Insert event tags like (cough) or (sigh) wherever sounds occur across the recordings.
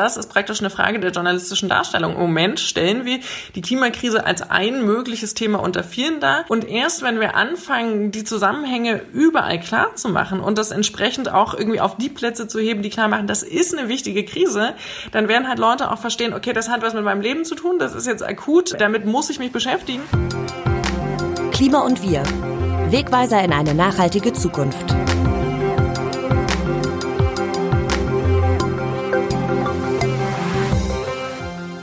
das ist praktisch eine Frage der journalistischen Darstellung. Im Moment stellen wir die Klimakrise als ein mögliches Thema unter vielen dar. Und erst wenn wir anfangen, die Zusammenhänge überall klar zu machen und das entsprechend auch irgendwie auf die Plätze zu heben, die klar machen, das ist eine wichtige Krise, dann werden halt Leute auch verstehen, okay, das hat was mit meinem Leben zu tun, das ist jetzt akut, damit muss ich mich beschäftigen. Klima und wir. Wegweiser in eine nachhaltige Zukunft.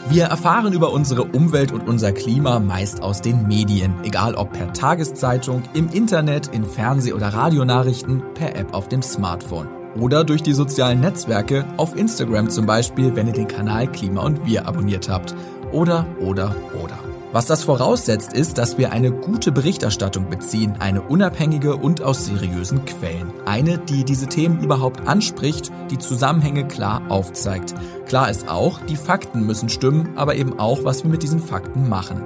Wir erfahren über unsere Umwelt und unser Klima meist aus den Medien, egal ob per Tageszeitung, im Internet, in Fernseh- oder Radionachrichten, per App auf dem Smartphone. Oder durch die sozialen Netzwerke, auf Instagram zum Beispiel, wenn ihr den Kanal Klima und Wir abonniert habt. Oder, oder, oder. Was das voraussetzt, ist, dass wir eine gute Berichterstattung beziehen, eine unabhängige und aus seriösen Quellen. Eine, die diese Themen überhaupt anspricht, die Zusammenhänge klar aufzeigt. Klar ist auch, die Fakten müssen stimmen, aber eben auch, was wir mit diesen Fakten machen.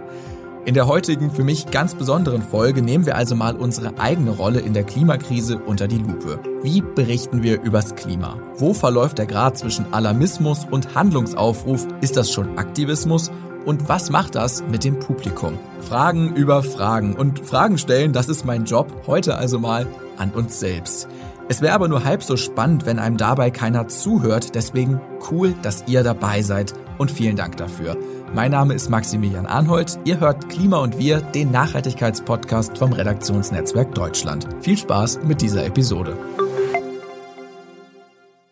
In der heutigen, für mich ganz besonderen Folge nehmen wir also mal unsere eigene Rolle in der Klimakrise unter die Lupe. Wie berichten wir übers Klima? Wo verläuft der Grad zwischen Alarmismus und Handlungsaufruf? Ist das schon Aktivismus? Und was macht das mit dem Publikum? Fragen über Fragen. Und Fragen stellen, das ist mein Job. Heute also mal an uns selbst. Es wäre aber nur halb so spannend, wenn einem dabei keiner zuhört. Deswegen cool, dass ihr dabei seid. Und vielen Dank dafür. Mein Name ist Maximilian Arnhold. Ihr hört Klima und Wir, den Nachhaltigkeitspodcast vom Redaktionsnetzwerk Deutschland. Viel Spaß mit dieser Episode.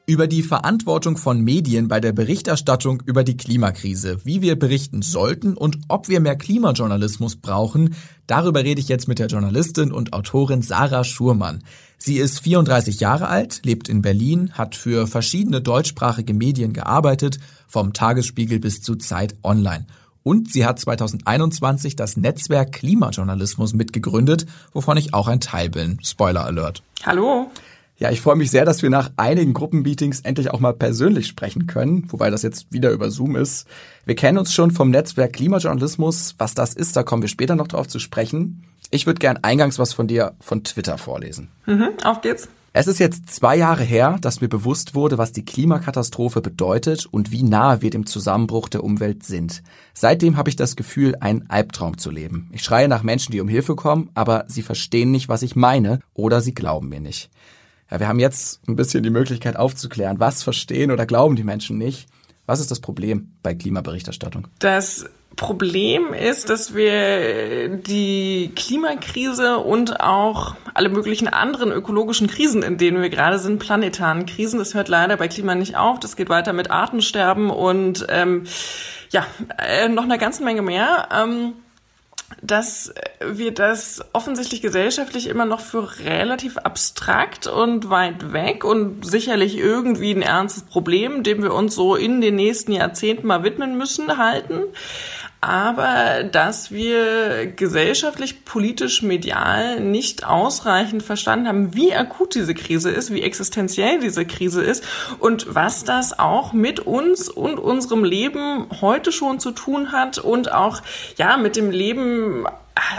Über die Verantwortung von Medien bei der Berichterstattung über die Klimakrise, wie wir berichten sollten und ob wir mehr Klimajournalismus brauchen, darüber rede ich jetzt mit der Journalistin und Autorin Sarah Schurmann. Sie ist 34 Jahre alt, lebt in Berlin, hat für verschiedene deutschsprachige Medien gearbeitet, vom Tagesspiegel bis zu Zeit Online. Und sie hat 2021 das Netzwerk Klimajournalismus mitgegründet, wovon ich auch ein Teil bin. Spoiler Alert. Hallo. Ja, ich freue mich sehr, dass wir nach einigen Gruppenmeetings endlich auch mal persönlich sprechen können, wobei das jetzt wieder über Zoom ist. Wir kennen uns schon vom Netzwerk Klimajournalismus. Was das ist, da kommen wir später noch drauf zu sprechen. Ich würde gern eingangs was von dir von Twitter vorlesen. Mhm, auf geht's. Es ist jetzt zwei Jahre her, dass mir bewusst wurde, was die Klimakatastrophe bedeutet und wie nahe wir dem Zusammenbruch der Umwelt sind. Seitdem habe ich das Gefühl, einen Albtraum zu leben. Ich schreie nach Menschen, die um Hilfe kommen, aber sie verstehen nicht, was ich meine oder sie glauben mir nicht. Ja, wir haben jetzt ein bisschen die Möglichkeit aufzuklären, was verstehen oder glauben die Menschen nicht. Was ist das Problem bei Klimaberichterstattung? Das Problem ist, dass wir die Klimakrise und auch alle möglichen anderen ökologischen Krisen, in denen wir gerade sind, planetaren Krisen, das hört leider bei Klima nicht auf. Das geht weiter mit Artensterben und ähm, ja, äh, noch eine ganze Menge mehr. Ähm, dass wir das offensichtlich gesellschaftlich immer noch für relativ abstrakt und weit weg und sicherlich irgendwie ein ernstes Problem, dem wir uns so in den nächsten Jahrzehnten mal widmen müssen, halten aber dass wir gesellschaftlich, politisch, medial nicht ausreichend verstanden haben, wie akut diese Krise ist, wie existenziell diese Krise ist und was das auch mit uns und unserem Leben heute schon zu tun hat und auch ja mit dem Leben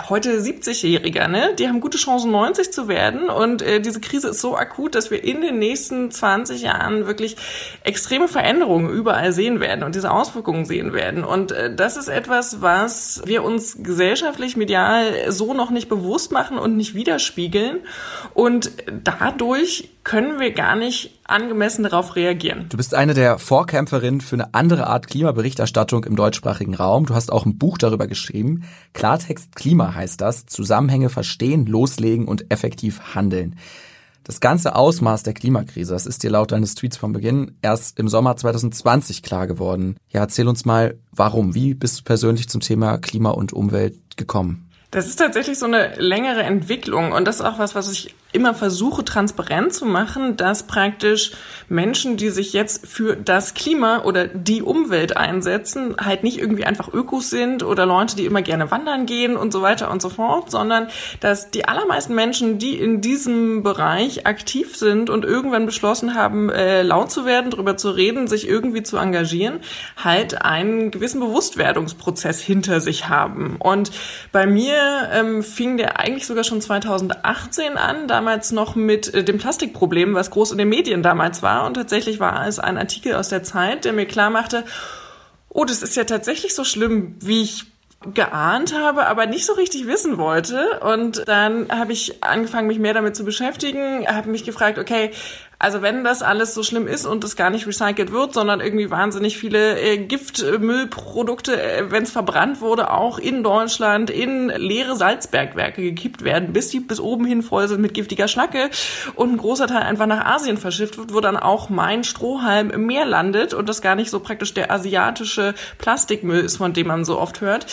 heute 70-Jähriger, ne? Die haben gute Chancen, 90 zu werden. Und äh, diese Krise ist so akut, dass wir in den nächsten 20 Jahren wirklich extreme Veränderungen überall sehen werden und diese Auswirkungen sehen werden. Und äh, das ist etwas, was wir uns gesellschaftlich, medial so noch nicht bewusst machen und nicht widerspiegeln. Und dadurch können wir gar nicht angemessen darauf reagieren. Du bist eine der Vorkämpferinnen für eine andere Art Klimaberichterstattung im deutschsprachigen Raum. Du hast auch ein Buch darüber geschrieben. Klartext Klima heißt das. Zusammenhänge verstehen, loslegen und effektiv handeln. Das ganze Ausmaß der Klimakrise, das ist dir laut deines Tweets vom Beginn erst im Sommer 2020 klar geworden. Ja, erzähl uns mal, warum? Wie bist du persönlich zum Thema Klima und Umwelt gekommen? Das ist tatsächlich so eine längere Entwicklung und das ist auch was, was ich immer versuche transparent zu machen, dass praktisch Menschen, die sich jetzt für das Klima oder die Umwelt einsetzen, halt nicht irgendwie einfach Ökos sind oder Leute, die immer gerne wandern gehen und so weiter und so fort, sondern dass die allermeisten Menschen, die in diesem Bereich aktiv sind und irgendwann beschlossen haben, äh, laut zu werden, darüber zu reden, sich irgendwie zu engagieren, halt einen gewissen Bewusstwerdungsprozess hinter sich haben. Und bei mir ähm, fing der eigentlich sogar schon 2018 an. Da damals noch mit äh, dem Plastikproblem, was groß in den Medien damals war. Und tatsächlich war es ein Artikel aus der Zeit, der mir klar machte, oh, das ist ja tatsächlich so schlimm, wie ich geahnt habe, aber nicht so richtig wissen wollte. Und dann habe ich angefangen, mich mehr damit zu beschäftigen, habe mich gefragt, okay, also wenn das alles so schlimm ist und es gar nicht recycelt wird, sondern irgendwie wahnsinnig viele äh, Giftmüllprodukte, äh, wenn es verbrannt wurde, auch in Deutschland in leere Salzbergwerke gekippt werden, bis die bis oben hin voll sind mit giftiger Schnacke und ein großer Teil einfach nach Asien verschifft wird, wo dann auch mein Strohhalm im Meer landet und das gar nicht so praktisch der asiatische Plastikmüll ist, von dem man so oft hört.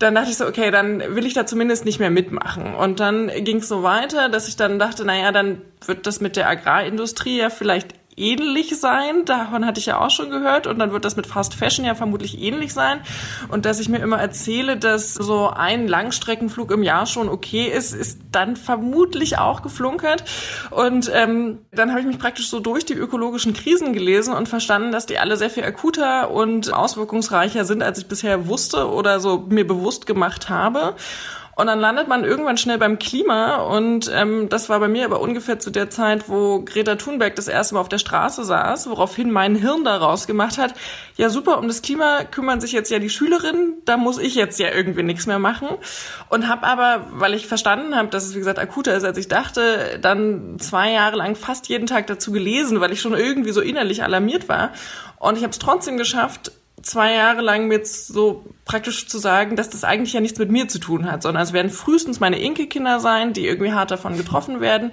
Dann dachte ich so, okay, dann will ich da zumindest nicht mehr mitmachen. Und dann ging es so weiter, dass ich dann dachte, naja, dann wird das mit der Agrarindustrie ja vielleicht ähnlich sein. Davon hatte ich ja auch schon gehört. Und dann wird das mit Fast Fashion ja vermutlich ähnlich sein. Und dass ich mir immer erzähle, dass so ein Langstreckenflug im Jahr schon okay ist, ist dann vermutlich auch geflunkert. Und ähm, dann habe ich mich praktisch so durch die ökologischen Krisen gelesen und verstanden, dass die alle sehr viel akuter und auswirkungsreicher sind, als ich bisher wusste oder so mir bewusst gemacht habe. Und dann landet man irgendwann schnell beim Klima. Und ähm, das war bei mir aber ungefähr zu der Zeit, wo Greta Thunberg das erste Mal auf der Straße saß, woraufhin mein Hirn daraus gemacht hat, ja super, um das Klima kümmern sich jetzt ja die Schülerinnen, da muss ich jetzt ja irgendwie nichts mehr machen. Und habe aber, weil ich verstanden habe, dass es wie gesagt akuter ist, als ich dachte, dann zwei Jahre lang fast jeden Tag dazu gelesen, weil ich schon irgendwie so innerlich alarmiert war. Und ich habe es trotzdem geschafft, zwei Jahre lang mir jetzt so praktisch zu sagen, dass das eigentlich ja nichts mit mir zu tun hat, sondern es werden frühestens meine Enkelkinder sein, die irgendwie hart davon getroffen werden.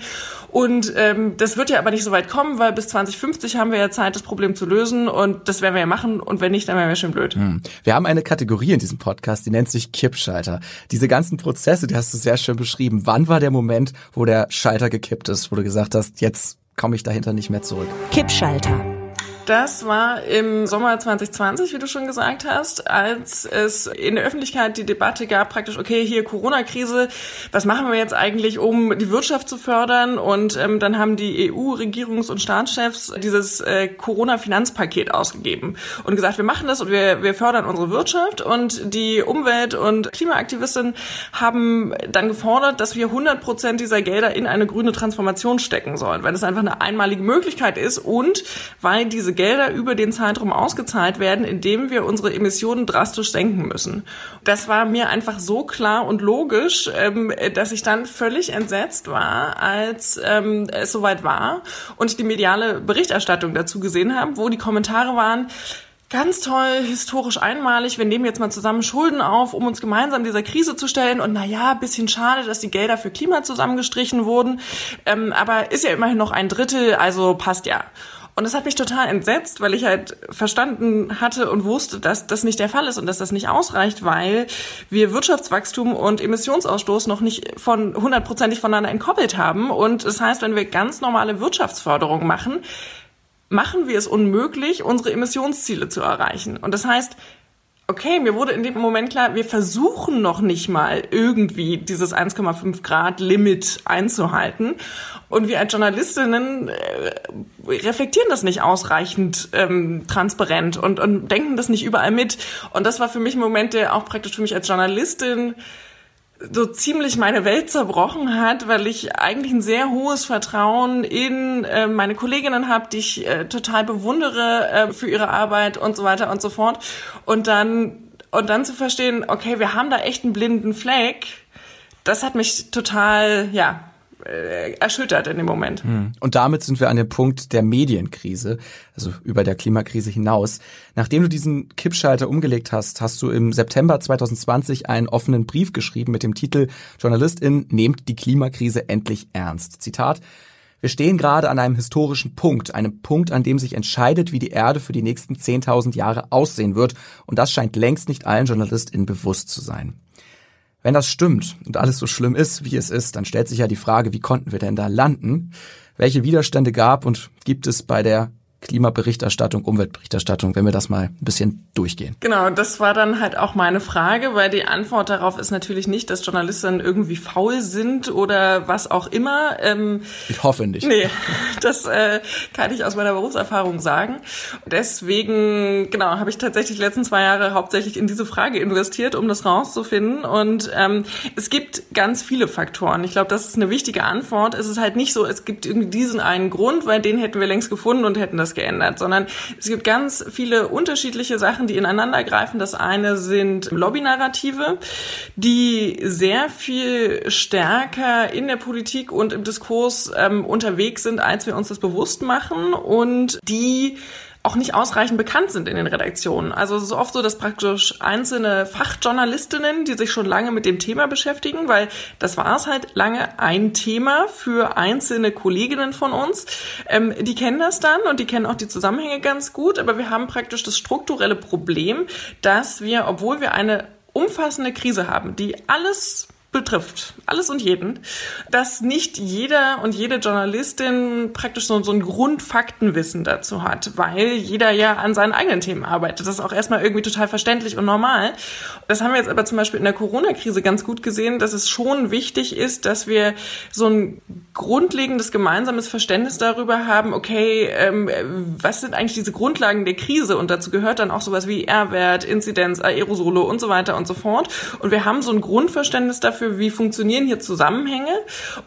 Und ähm, das wird ja aber nicht so weit kommen, weil bis 2050 haben wir ja Zeit, das Problem zu lösen und das werden wir ja machen und wenn nicht, dann wären wir schon blöd. Hm. Wir haben eine Kategorie in diesem Podcast, die nennt sich Kippschalter. Diese ganzen Prozesse, die hast du sehr schön beschrieben. Wann war der Moment, wo der Schalter gekippt ist, wo du gesagt hast, jetzt komme ich dahinter nicht mehr zurück? Kippschalter. Das war im Sommer 2020, wie du schon gesagt hast, als es in der Öffentlichkeit die Debatte gab, praktisch, okay, hier Corona-Krise, was machen wir jetzt eigentlich, um die Wirtschaft zu fördern? Und ähm, dann haben die EU-Regierungs- und Staatschefs dieses äh, Corona-Finanzpaket ausgegeben und gesagt, wir machen das und wir, wir fördern unsere Wirtschaft. Und die Umwelt- und Klimaaktivisten haben dann gefordert, dass wir 100 Prozent dieser Gelder in eine grüne Transformation stecken sollen, weil das einfach eine einmalige Möglichkeit ist und weil diese Gelder über den Zeitraum ausgezahlt werden, indem wir unsere Emissionen drastisch senken müssen. Das war mir einfach so klar und logisch, ähm, dass ich dann völlig entsetzt war, als ähm, es soweit war und ich die mediale Berichterstattung dazu gesehen habe, wo die Kommentare waren, Ganz toll, historisch einmalig. Wir nehmen jetzt mal zusammen Schulden auf, um uns gemeinsam dieser Krise zu stellen. Und naja, bisschen schade, dass die Gelder für Klima zusammengestrichen wurden. Ähm, aber ist ja immerhin noch ein Drittel, also passt ja. Und das hat mich total entsetzt, weil ich halt verstanden hatte und wusste, dass das nicht der Fall ist und dass das nicht ausreicht, weil wir Wirtschaftswachstum und Emissionsausstoß noch nicht von hundertprozentig voneinander entkoppelt haben. Und das heißt, wenn wir ganz normale Wirtschaftsförderung machen, machen wir es unmöglich, unsere Emissionsziele zu erreichen. Und das heißt, okay, mir wurde in dem Moment klar, wir versuchen noch nicht mal irgendwie dieses 1,5 Grad Limit einzuhalten. Und wir als Journalistinnen äh, reflektieren das nicht ausreichend ähm, transparent und, und denken das nicht überall mit. Und das war für mich ein Moment, der auch praktisch für mich als Journalistin so ziemlich meine Welt zerbrochen hat, weil ich eigentlich ein sehr hohes Vertrauen in äh, meine Kolleginnen habe, die ich äh, total bewundere äh, für ihre Arbeit und so weiter und so fort. Und dann und dann zu verstehen, okay, wir haben da echt einen blinden Fleck, das hat mich total, ja, erschüttert in dem Moment. Hm. Und damit sind wir an dem Punkt der Medienkrise, also über der Klimakrise hinaus. Nachdem du diesen Kippschalter umgelegt hast, hast du im September 2020 einen offenen Brief geschrieben mit dem Titel Journalistin nehmt die Klimakrise endlich ernst. Zitat wir stehen gerade an einem historischen Punkt, einem Punkt, an dem sich entscheidet, wie die Erde für die nächsten 10.000 Jahre aussehen wird. Und das scheint längst nicht allen JournalistInnen bewusst zu sein. Wenn das stimmt und alles so schlimm ist, wie es ist, dann stellt sich ja die Frage, wie konnten wir denn da landen? Welche Widerstände gab und gibt es bei der Klimaberichterstattung, Umweltberichterstattung, wenn wir das mal ein bisschen durchgehen. Genau, das war dann halt auch meine Frage, weil die Antwort darauf ist natürlich nicht, dass Journalisten irgendwie faul sind oder was auch immer. Ähm, ich hoffe nicht. Nee, (laughs) das äh, kann ich aus meiner Berufserfahrung sagen. Deswegen, genau, habe ich tatsächlich die letzten zwei Jahre hauptsächlich in diese Frage investiert, um das rauszufinden. Und ähm, es gibt ganz viele Faktoren. Ich glaube, das ist eine wichtige Antwort. Es ist halt nicht so, es gibt irgendwie diesen einen Grund, weil den hätten wir längst gefunden und hätten das geändert, sondern es gibt ganz viele unterschiedliche Sachen, die ineinander greifen. Das eine sind Lobbynarrative, die sehr viel stärker in der Politik und im Diskurs ähm, unterwegs sind, als wir uns das bewusst machen und die auch nicht ausreichend bekannt sind in den Redaktionen. Also es ist oft so, dass praktisch einzelne Fachjournalistinnen, die sich schon lange mit dem Thema beschäftigen, weil das war es halt lange ein Thema für einzelne Kolleginnen von uns, ähm, die kennen das dann und die kennen auch die Zusammenhänge ganz gut, aber wir haben praktisch das strukturelle Problem, dass wir, obwohl wir eine umfassende Krise haben, die alles betrifft, alles und jeden, dass nicht jeder und jede Journalistin praktisch so, so ein Grundfaktenwissen dazu hat, weil jeder ja an seinen eigenen Themen arbeitet. Das ist auch erstmal irgendwie total verständlich und normal. Das haben wir jetzt aber zum Beispiel in der Corona-Krise ganz gut gesehen, dass es schon wichtig ist, dass wir so ein grundlegendes gemeinsames Verständnis darüber haben, okay, ähm, was sind eigentlich diese Grundlagen der Krise? Und dazu gehört dann auch sowas wie R-Wert, Inzidenz, Aerosole und so weiter und so fort. Und wir haben so ein Grundverständnis dafür, dafür, wie funktionieren hier Zusammenhänge.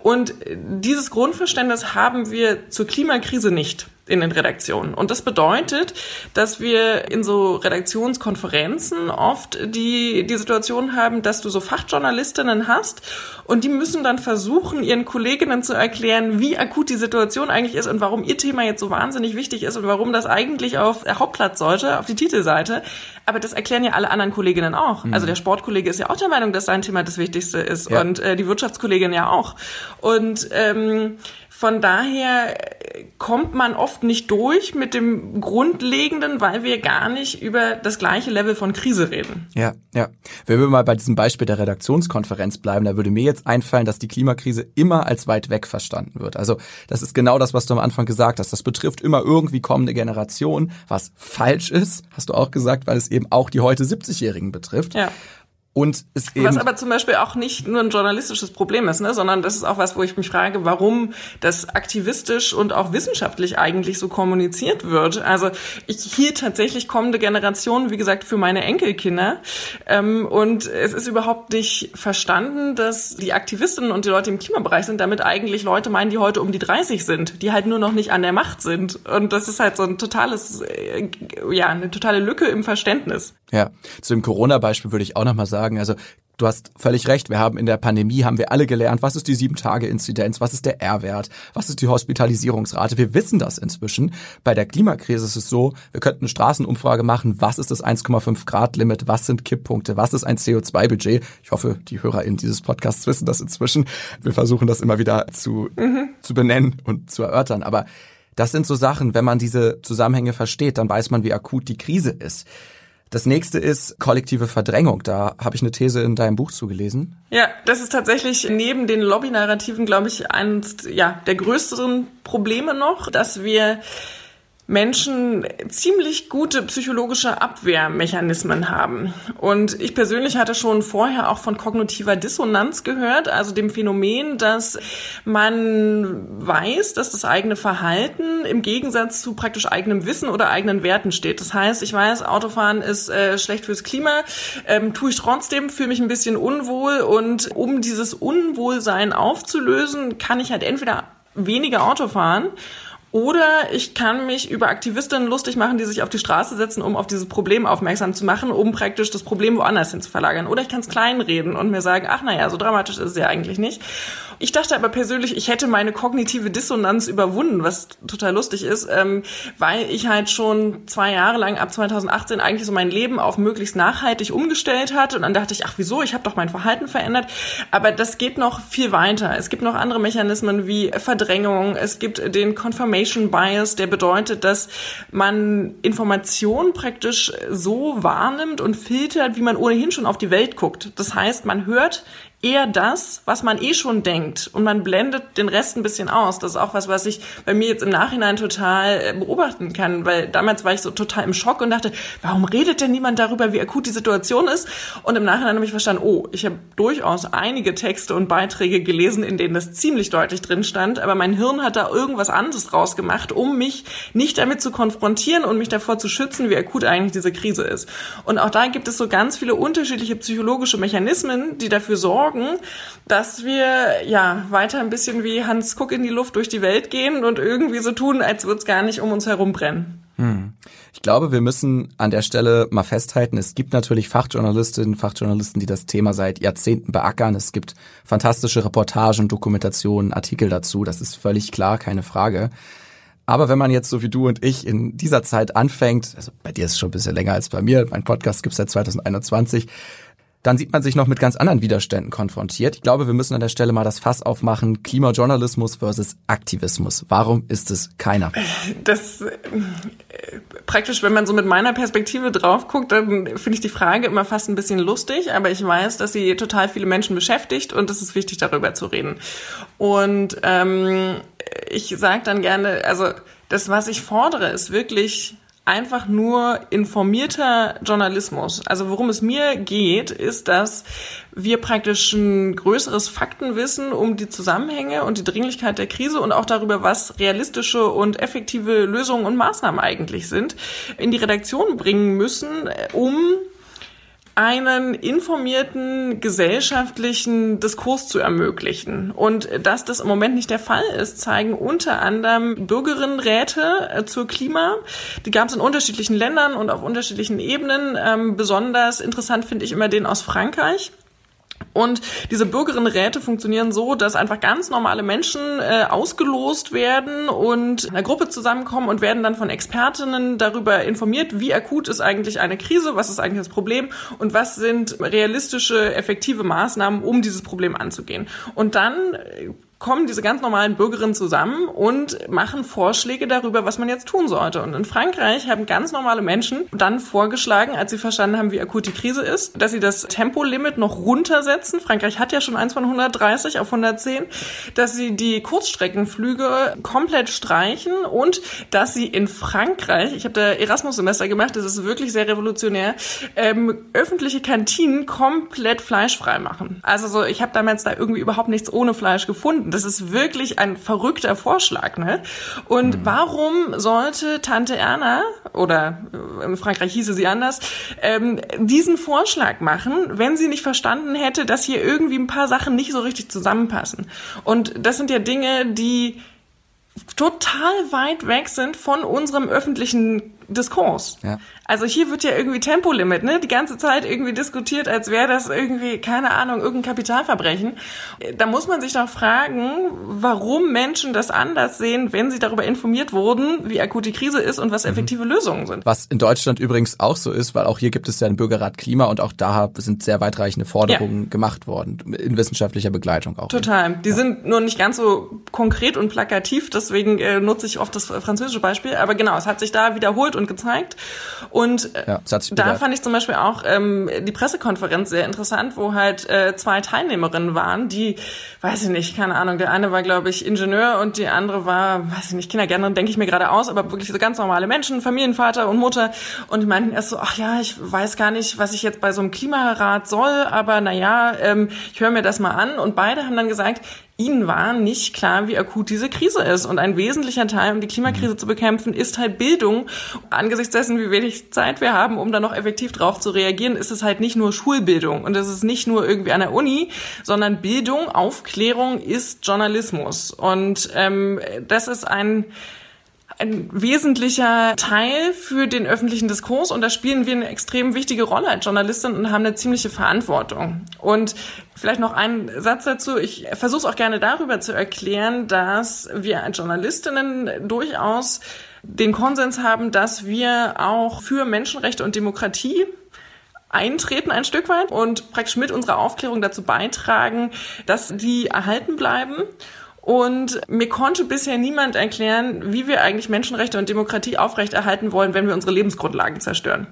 Und dieses Grundverständnis haben wir zur Klimakrise nicht in den Redaktionen. Und das bedeutet, dass wir in so Redaktionskonferenzen oft die, die Situation haben, dass du so Fachjournalistinnen hast und die müssen dann versuchen, ihren Kolleginnen zu erklären, wie akut die Situation eigentlich ist und warum ihr Thema jetzt so wahnsinnig wichtig ist und warum das eigentlich auf der Hauptplatz sollte, auf die Titelseite. Aber das erklären ja alle anderen Kolleginnen auch. Mhm. Also der Sportkollege ist ja auch der Meinung, dass sein Thema das Wichtigste ist ja. und äh, die Wirtschaftskollegin ja auch. Und ähm, von daher kommt man oft nicht durch mit dem Grundlegenden, weil wir gar nicht über das gleiche Level von Krise reden. Ja, ja. Wenn wir mal bei diesem Beispiel der Redaktionskonferenz bleiben, da würde mir jetzt einfallen, dass die Klimakrise immer als weit weg verstanden wird. Also das ist genau das, was du am Anfang gesagt hast. Das betrifft immer irgendwie kommende Generation, was falsch ist, hast du auch gesagt, weil es eben auch die heute 70-Jährigen betrifft. Ja. Und es eben was aber zum Beispiel auch nicht nur ein journalistisches Problem ist, ne, sondern das ist auch was, wo ich mich frage, warum das aktivistisch und auch wissenschaftlich eigentlich so kommuniziert wird. Also ich hier tatsächlich kommende Generationen, wie gesagt, für meine Enkelkinder. Ähm, und es ist überhaupt nicht verstanden, dass die Aktivistinnen und die Leute im Klimabereich sind, damit eigentlich Leute meinen, die heute um die 30 sind, die halt nur noch nicht an der Macht sind. Und das ist halt so ein totales, äh, ja, eine totale Lücke im Verständnis. Ja, zu dem Corona-Beispiel würde ich auch nochmal sagen, also du hast völlig recht, wir haben in der Pandemie, haben wir alle gelernt, was ist die Sieben-Tage-Inzidenz, was ist der R-Wert, was ist die Hospitalisierungsrate, wir wissen das inzwischen. Bei der Klimakrise ist es so, wir könnten eine Straßenumfrage machen, was ist das 1,5 Grad-Limit, was sind Kipppunkte, was ist ein CO2-Budget. Ich hoffe, die HörerInnen dieses Podcasts wissen das inzwischen. Wir versuchen das immer wieder zu, mhm. zu benennen und zu erörtern, aber das sind so Sachen, wenn man diese Zusammenhänge versteht, dann weiß man, wie akut die Krise ist. Das nächste ist kollektive Verdrängung. Da habe ich eine These in deinem Buch zugelesen. Ja, das ist tatsächlich neben den Lobby-Narrativen, glaube ich, eines ja, der größeren Probleme noch, dass wir Menschen ziemlich gute psychologische Abwehrmechanismen haben. Und ich persönlich hatte schon vorher auch von kognitiver Dissonanz gehört, also dem Phänomen, dass man weiß, dass das eigene Verhalten im Gegensatz zu praktisch eigenem Wissen oder eigenen Werten steht. Das heißt, ich weiß, Autofahren ist äh, schlecht fürs Klima, ähm, tue ich trotzdem, fühle mich ein bisschen unwohl und um dieses Unwohlsein aufzulösen, kann ich halt entweder weniger Auto fahren oder ich kann mich über Aktivistinnen lustig machen, die sich auf die Straße setzen, um auf dieses Problem aufmerksam zu machen, um praktisch das Problem woanders hin zu verlagern. Oder ich kann es kleinreden und mir sagen, ach naja, so dramatisch ist es ja eigentlich nicht. Ich dachte aber persönlich, ich hätte meine kognitive Dissonanz überwunden, was total lustig ist, ähm, weil ich halt schon zwei Jahre lang ab 2018 eigentlich so mein Leben auf möglichst nachhaltig umgestellt hatte. Und dann dachte ich, ach wieso, ich habe doch mein Verhalten verändert. Aber das geht noch viel weiter. Es gibt noch andere Mechanismen wie Verdrängung. Es gibt den Confirmation Bias, der bedeutet, dass man Informationen praktisch so wahrnimmt und filtert, wie man ohnehin schon auf die Welt guckt. Das heißt, man hört eher das, was man eh schon denkt und man blendet den Rest ein bisschen aus. Das ist auch was, was ich bei mir jetzt im Nachhinein total äh, beobachten kann, weil damals war ich so total im Schock und dachte, warum redet denn niemand darüber, wie akut die Situation ist? Und im Nachhinein habe ich verstanden, oh, ich habe durchaus einige Texte und Beiträge gelesen, in denen das ziemlich deutlich drin stand, aber mein Hirn hat da irgendwas anderes rausgemacht, um mich nicht damit zu konfrontieren und mich davor zu schützen, wie akut eigentlich diese Krise ist. Und auch da gibt es so ganz viele unterschiedliche psychologische Mechanismen, die dafür sorgen, sorgen, dass wir ja weiter ein bisschen wie Hans Kuck in die Luft durch die Welt gehen und irgendwie so tun, als würde es gar nicht um uns herum brennen. Hm. Ich glaube, wir müssen an der Stelle mal festhalten, es gibt natürlich Fachjournalistinnen, Fachjournalisten, die das Thema seit Jahrzehnten beackern. Es gibt fantastische Reportagen, Dokumentationen, Artikel dazu. Das ist völlig klar, keine Frage. Aber wenn man jetzt so wie du und ich in dieser Zeit anfängt, also bei dir ist es schon ein bisschen länger als bei mir, mein Podcast gibt es seit 2021, dann sieht man sich noch mit ganz anderen Widerständen konfrontiert. Ich glaube, wir müssen an der Stelle mal das Fass aufmachen. Klimajournalismus versus Aktivismus. Warum ist es keiner? Das äh, praktisch, wenn man so mit meiner Perspektive drauf guckt, dann finde ich die Frage immer fast ein bisschen lustig, aber ich weiß, dass sie total viele Menschen beschäftigt und es ist wichtig, darüber zu reden. Und ähm, ich sage dann gerne, also das, was ich fordere, ist wirklich einfach nur informierter Journalismus. Also worum es mir geht, ist, dass wir praktisch ein größeres Faktenwissen um die Zusammenhänge und die Dringlichkeit der Krise und auch darüber, was realistische und effektive Lösungen und Maßnahmen eigentlich sind, in die Redaktion bringen müssen, um einen informierten gesellschaftlichen Diskurs zu ermöglichen. Und dass das im Moment nicht der Fall ist, zeigen unter anderem Bürgerinnenräte äh, zur Klima. Die gab es in unterschiedlichen Ländern und auf unterschiedlichen Ebenen. Ähm, besonders interessant finde ich immer den aus Frankreich. Und diese Bürgerinnenräte funktionieren so, dass einfach ganz normale Menschen äh, ausgelost werden und in einer Gruppe zusammenkommen und werden dann von Expertinnen darüber informiert, wie akut ist eigentlich eine Krise, was ist eigentlich das Problem und was sind realistische, effektive Maßnahmen, um dieses Problem anzugehen. Und dann äh, kommen diese ganz normalen Bürgerinnen zusammen und machen Vorschläge darüber, was man jetzt tun sollte. Und in Frankreich haben ganz normale Menschen dann vorgeschlagen, als sie verstanden haben, wie akut die Krise ist, dass sie das Tempolimit noch runtersetzen. Frankreich hat ja schon eins von 130 auf 110, dass sie die Kurzstreckenflüge komplett streichen und dass sie in Frankreich, ich habe da Erasmus-Semester gemacht, das ist wirklich sehr revolutionär, ähm, öffentliche Kantinen komplett fleischfrei machen. Also so, ich habe damals da irgendwie überhaupt nichts ohne Fleisch gefunden. Das ist wirklich ein verrückter Vorschlag, ne? Und mhm. warum sollte Tante Erna, oder in Frankreich hieße sie anders, ähm, diesen Vorschlag machen, wenn sie nicht verstanden hätte, dass hier irgendwie ein paar Sachen nicht so richtig zusammenpassen? Und das sind ja Dinge, die total weit weg sind von unserem öffentlichen Diskurs. Ja. Also hier wird ja irgendwie Tempolimit, ne, die ganze Zeit irgendwie diskutiert, als wäre das irgendwie, keine Ahnung, irgendein Kapitalverbrechen. Da muss man sich doch fragen, warum Menschen das anders sehen, wenn sie darüber informiert wurden, wie akut die Krise ist und was mhm. effektive mhm. Lösungen sind. Was in Deutschland übrigens auch so ist, weil auch hier gibt es ja einen Bürgerrat Klima und auch da sind sehr weitreichende Forderungen ja. gemacht worden, in wissenschaftlicher Begleitung auch. Total. Die ja. sind nur nicht ganz so konkret und plakativ, deswegen äh, nutze ich oft das französische Beispiel. Aber genau, es hat sich da wiederholt und gezeigt. Und äh, ja, da fand ich zum Beispiel auch ähm, die Pressekonferenz sehr interessant, wo halt äh, zwei Teilnehmerinnen waren, die, weiß ich nicht, keine Ahnung, der eine war, glaube ich, Ingenieur und die andere war, weiß ich nicht, Kindergärtnerin, denke ich mir gerade aus, aber wirklich so ganz normale Menschen, Familienvater und Mutter. Und die meinten erst so, ach ja, ich weiß gar nicht, was ich jetzt bei so einem Klimarat soll, aber naja, ähm, ich höre mir das mal an. Und beide haben dann gesagt, ihnen war nicht klar, wie akut diese Krise ist. Und ein wesentlicher Teil, um die Klimakrise zu bekämpfen, ist halt Bildung. Angesichts dessen, wie wenig Zeit wir haben, um da noch effektiv drauf zu reagieren, ist es halt nicht nur Schulbildung und es ist nicht nur irgendwie an der Uni, sondern Bildung, Aufklärung ist Journalismus. Und ähm, das ist ein ein wesentlicher Teil für den öffentlichen Diskurs und da spielen wir eine extrem wichtige Rolle als Journalistin und haben eine ziemliche Verantwortung. Und Vielleicht noch ein Satz dazu. Ich versuche es auch gerne darüber zu erklären, dass wir als Journalistinnen durchaus den Konsens haben, dass wir auch für Menschenrechte und Demokratie eintreten ein Stück weit und praktisch mit unserer Aufklärung dazu beitragen, dass die erhalten bleiben. Und mir konnte bisher niemand erklären, wie wir eigentlich Menschenrechte und Demokratie aufrechterhalten wollen, wenn wir unsere Lebensgrundlagen zerstören.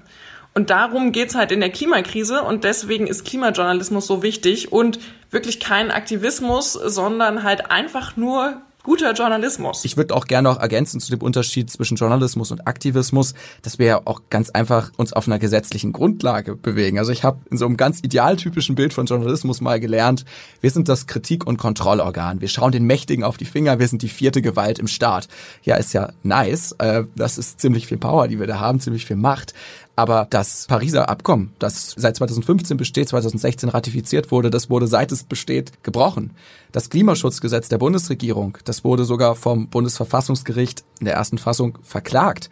Und darum geht's halt in der Klimakrise und deswegen ist Klimajournalismus so wichtig und wirklich kein Aktivismus, sondern halt einfach nur guter Journalismus. Ich würde auch gerne noch ergänzen zu dem Unterschied zwischen Journalismus und Aktivismus, dass wir ja auch ganz einfach uns auf einer gesetzlichen Grundlage bewegen. Also ich habe in so einem ganz idealtypischen Bild von Journalismus mal gelernt, wir sind das Kritik- und Kontrollorgan. Wir schauen den Mächtigen auf die Finger, wir sind die vierte Gewalt im Staat. Ja, ist ja nice. Äh, das ist ziemlich viel Power, die wir da haben, ziemlich viel Macht. Aber das Pariser Abkommen, das seit 2015 besteht, 2016 ratifiziert wurde, das wurde seit es besteht gebrochen. Das Klimaschutzgesetz der Bundesregierung, das wurde sogar vom Bundesverfassungsgericht in der ersten Fassung verklagt.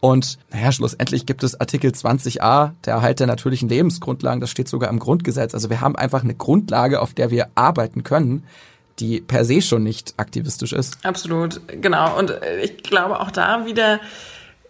Und naja, schlussendlich gibt es Artikel 20a, der Erhalt der natürlichen Lebensgrundlagen, das steht sogar im Grundgesetz. Also wir haben einfach eine Grundlage, auf der wir arbeiten können, die per se schon nicht aktivistisch ist. Absolut, genau. Und ich glaube auch da wieder,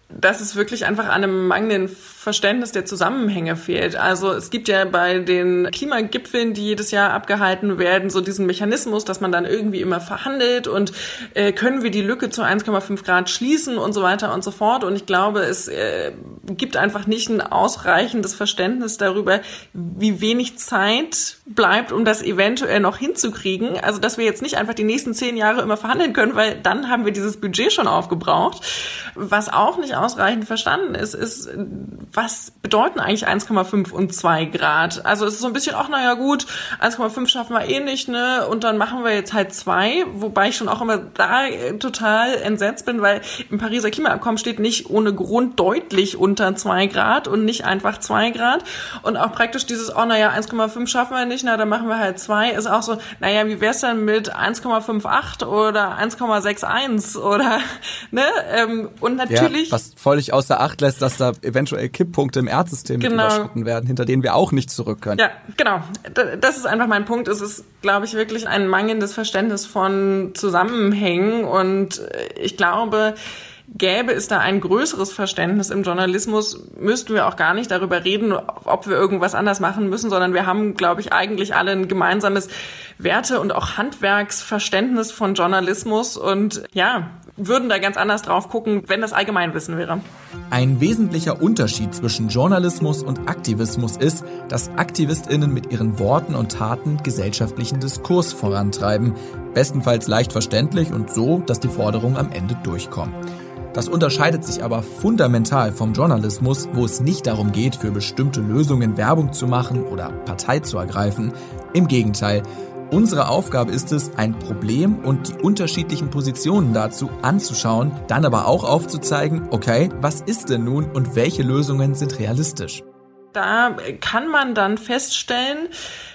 dass es wirklich einfach an einem mangelnden Verständnis der Zusammenhänge fehlt. Also es gibt ja bei den Klimagipfeln, die jedes Jahr abgehalten werden, so diesen Mechanismus, dass man dann irgendwie immer verhandelt und äh, können wir die Lücke zu 1,5 Grad schließen und so weiter und so fort. Und ich glaube, es äh, gibt einfach nicht ein ausreichendes Verständnis darüber, wie wenig Zeit bleibt, um das eventuell noch hinzukriegen. Also dass wir jetzt nicht einfach die nächsten zehn Jahre immer verhandeln können, weil dann haben wir dieses Budget schon aufgebraucht. Was auch nicht ausreichend verstanden ist, ist, was bedeuten eigentlich 1,5 und 2 Grad? Also es ist so ein bisschen, ach naja gut, 1,5 schaffen wir eh nicht, ne? Und dann machen wir jetzt halt 2, wobei ich schon auch immer da total entsetzt bin, weil im Pariser Klimaabkommen steht nicht ohne Grund deutlich unter 2 Grad und nicht einfach 2 Grad. Und auch praktisch dieses, oh naja, 1,5 schaffen wir nicht, na dann machen wir halt 2, ist auch so, naja, wie wär's denn mit 1,58 oder 1,61 oder, (laughs) ne? Ähm, und natürlich... Ja, was völlig außer Acht lässt, dass da eventuell Kipppunkte im Erdsystem genau. überschritten werden, hinter denen wir auch nicht zurück können. Ja, genau. Das ist einfach mein Punkt. Es ist, glaube ich, wirklich ein mangelndes Verständnis von Zusammenhängen und ich glaube, Gäbe es da ein größeres Verständnis im Journalismus, müssten wir auch gar nicht darüber reden, ob wir irgendwas anders machen müssen, sondern wir haben, glaube ich, eigentlich alle ein gemeinsames Werte- und auch Handwerksverständnis von Journalismus und ja, würden da ganz anders drauf gucken, wenn das Allgemeinwissen wäre. Ein wesentlicher Unterschied zwischen Journalismus und Aktivismus ist, dass AktivistInnen mit ihren Worten und Taten gesellschaftlichen Diskurs vorantreiben, bestenfalls leicht verständlich und so, dass die Forderungen am Ende durchkommen. Das unterscheidet sich aber fundamental vom Journalismus, wo es nicht darum geht, für bestimmte Lösungen Werbung zu machen oder Partei zu ergreifen. Im Gegenteil, Unsere Aufgabe ist es, ein Problem und die unterschiedlichen Positionen dazu anzuschauen, dann aber auch aufzuzeigen, okay, was ist denn nun und welche Lösungen sind realistisch? Da kann man dann feststellen,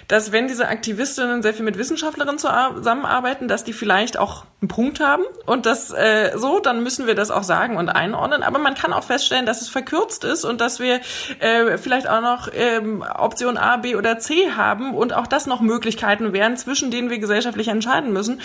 dass wenn diese Aktivistinnen sehr viel mit Wissenschaftlerinnen zusammenarbeiten, dass die vielleicht auch einen Punkt haben und das äh, so, dann müssen wir das auch sagen und einordnen. Aber man kann auch feststellen, dass es verkürzt ist und dass wir äh, vielleicht auch noch ähm, Option A, B oder C haben und auch das noch Möglichkeiten wären, zwischen denen wir gesellschaftlich entscheiden müssen.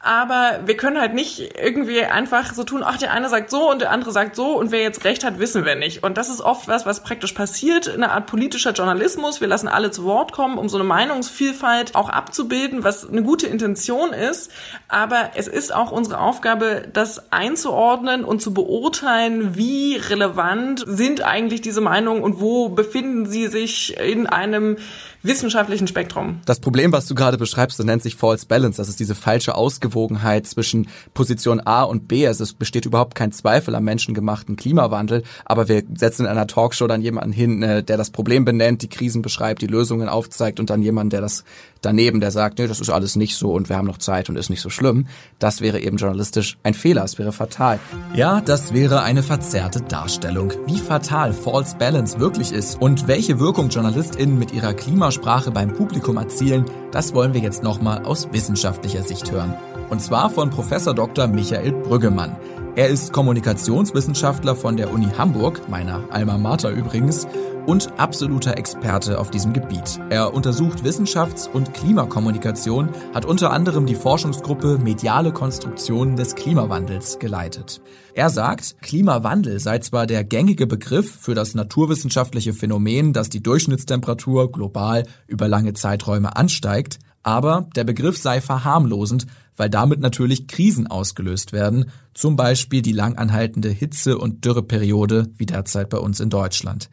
Aber wir können halt nicht irgendwie einfach so tun, ach, der eine sagt so und der andere sagt so und wer jetzt recht hat, wissen wir nicht. Und das ist oft was, was praktisch passiert, eine Art politischer Journalismus. Wir lassen alle zu Wort kommen, um so eine Meinungsvielfalt auch abzubilden, was eine gute Intention ist. Aber es ist auch unsere Aufgabe, das einzuordnen und zu beurteilen, wie relevant sind eigentlich diese Meinungen und wo befinden sie sich in einem wissenschaftlichen Spektrum. Das Problem, was du gerade beschreibst, das nennt sich False Balance. Das ist diese falsche Ausgewogenheit zwischen Position A und B. Also es besteht überhaupt kein Zweifel am menschengemachten Klimawandel, aber wir setzen in einer Talkshow dann jemanden hin, äh, der das Problem benennt, die Krisen beschreibt, die Lösungen aufzeigt und dann jemanden, der das daneben, der sagt, nee, das ist alles nicht so und wir haben noch Zeit und ist nicht so schlimm. Das wäre eben journalistisch ein Fehler, es wäre fatal. Ja, das wäre eine verzerrte Darstellung. Wie fatal False Balance wirklich ist und welche Wirkung JournalistInnen mit ihrer Klimasprache beim Publikum erzielen, das wollen wir jetzt nochmal aus wissenschaftlicher Sicht hören. Und zwar von Professor Dr. Michael Brüggemann. Er ist Kommunikationswissenschaftler von der Uni Hamburg, meiner Alma Mater übrigens, und absoluter Experte auf diesem Gebiet. Er untersucht Wissenschafts- und Klimakommunikation, hat unter anderem die Forschungsgruppe Mediale Konstruktionen des Klimawandels geleitet. Er sagt, Klimawandel sei zwar der gängige Begriff für das naturwissenschaftliche Phänomen, dass die Durchschnittstemperatur global über lange Zeiträume ansteigt, aber der Begriff sei verharmlosend, weil damit natürlich Krisen ausgelöst werden, zum Beispiel die langanhaltende Hitze- und Dürreperiode wie derzeit bei uns in Deutschland.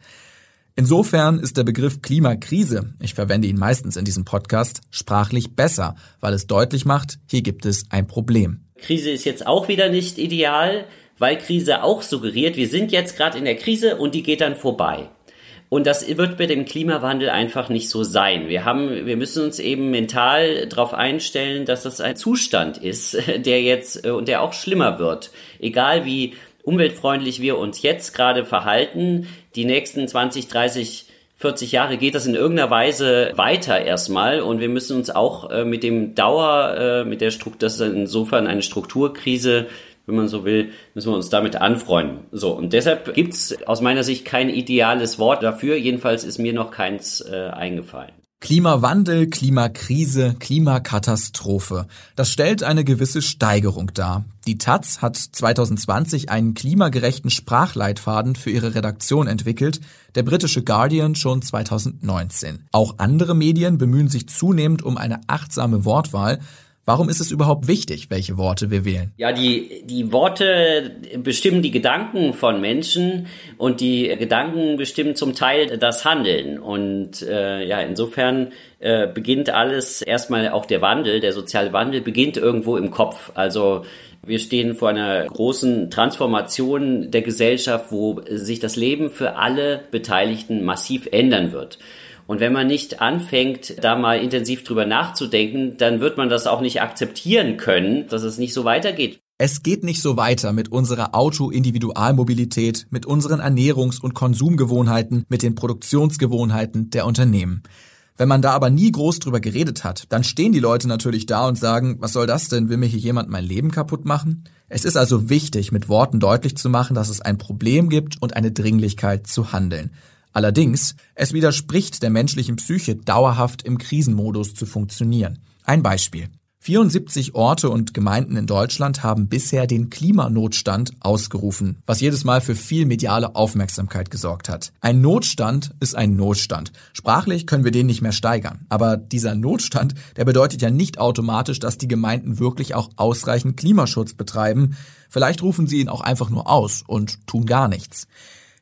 Insofern ist der Begriff Klimakrise, ich verwende ihn meistens in diesem Podcast, sprachlich besser, weil es deutlich macht, hier gibt es ein Problem. Krise ist jetzt auch wieder nicht ideal, weil Krise auch suggeriert, wir sind jetzt gerade in der Krise und die geht dann vorbei. Und das wird bei dem Klimawandel einfach nicht so sein. Wir haben, wir müssen uns eben mental darauf einstellen, dass das ein Zustand ist, (laughs) der jetzt äh, und der auch schlimmer wird. Egal wie umweltfreundlich wir uns jetzt gerade verhalten, die nächsten 20, 30 40 Jahre geht das in irgendeiner Weise weiter erstmal und wir müssen uns auch äh, mit dem Dauer, äh, mit der Struktur, das ist insofern eine Strukturkrise, wenn man so will, müssen wir uns damit anfreunden. So, und deshalb gibt's aus meiner Sicht kein ideales Wort dafür, jedenfalls ist mir noch keins äh, eingefallen. Klimawandel, Klimakrise, Klimakatastrophe. Das stellt eine gewisse Steigerung dar. Die Taz hat 2020 einen klimagerechten Sprachleitfaden für ihre Redaktion entwickelt, der britische Guardian schon 2019. Auch andere Medien bemühen sich zunehmend um eine achtsame Wortwahl, Warum ist es überhaupt wichtig, welche Worte wir wählen? Ja, die, die Worte bestimmen die Gedanken von Menschen und die Gedanken bestimmen zum Teil das Handeln. Und äh, ja, insofern äh, beginnt alles erstmal auch der Wandel, der soziale Wandel beginnt irgendwo im Kopf. Also wir stehen vor einer großen Transformation der Gesellschaft, wo sich das Leben für alle Beteiligten massiv ändern wird. Und wenn man nicht anfängt, da mal intensiv drüber nachzudenken, dann wird man das auch nicht akzeptieren können, dass es nicht so weitergeht. Es geht nicht so weiter mit unserer Auto-Individualmobilität, mit unseren Ernährungs- und Konsumgewohnheiten, mit den Produktionsgewohnheiten der Unternehmen. Wenn man da aber nie groß drüber geredet hat, dann stehen die Leute natürlich da und sagen, was soll das denn? Will mir hier jemand mein Leben kaputt machen? Es ist also wichtig, mit Worten deutlich zu machen, dass es ein Problem gibt und eine Dringlichkeit zu handeln. Allerdings, es widerspricht der menschlichen Psyche dauerhaft im Krisenmodus zu funktionieren. Ein Beispiel. 74 Orte und Gemeinden in Deutschland haben bisher den Klimanotstand ausgerufen, was jedes Mal für viel mediale Aufmerksamkeit gesorgt hat. Ein Notstand ist ein Notstand. Sprachlich können wir den nicht mehr steigern. Aber dieser Notstand, der bedeutet ja nicht automatisch, dass die Gemeinden wirklich auch ausreichend Klimaschutz betreiben. Vielleicht rufen sie ihn auch einfach nur aus und tun gar nichts.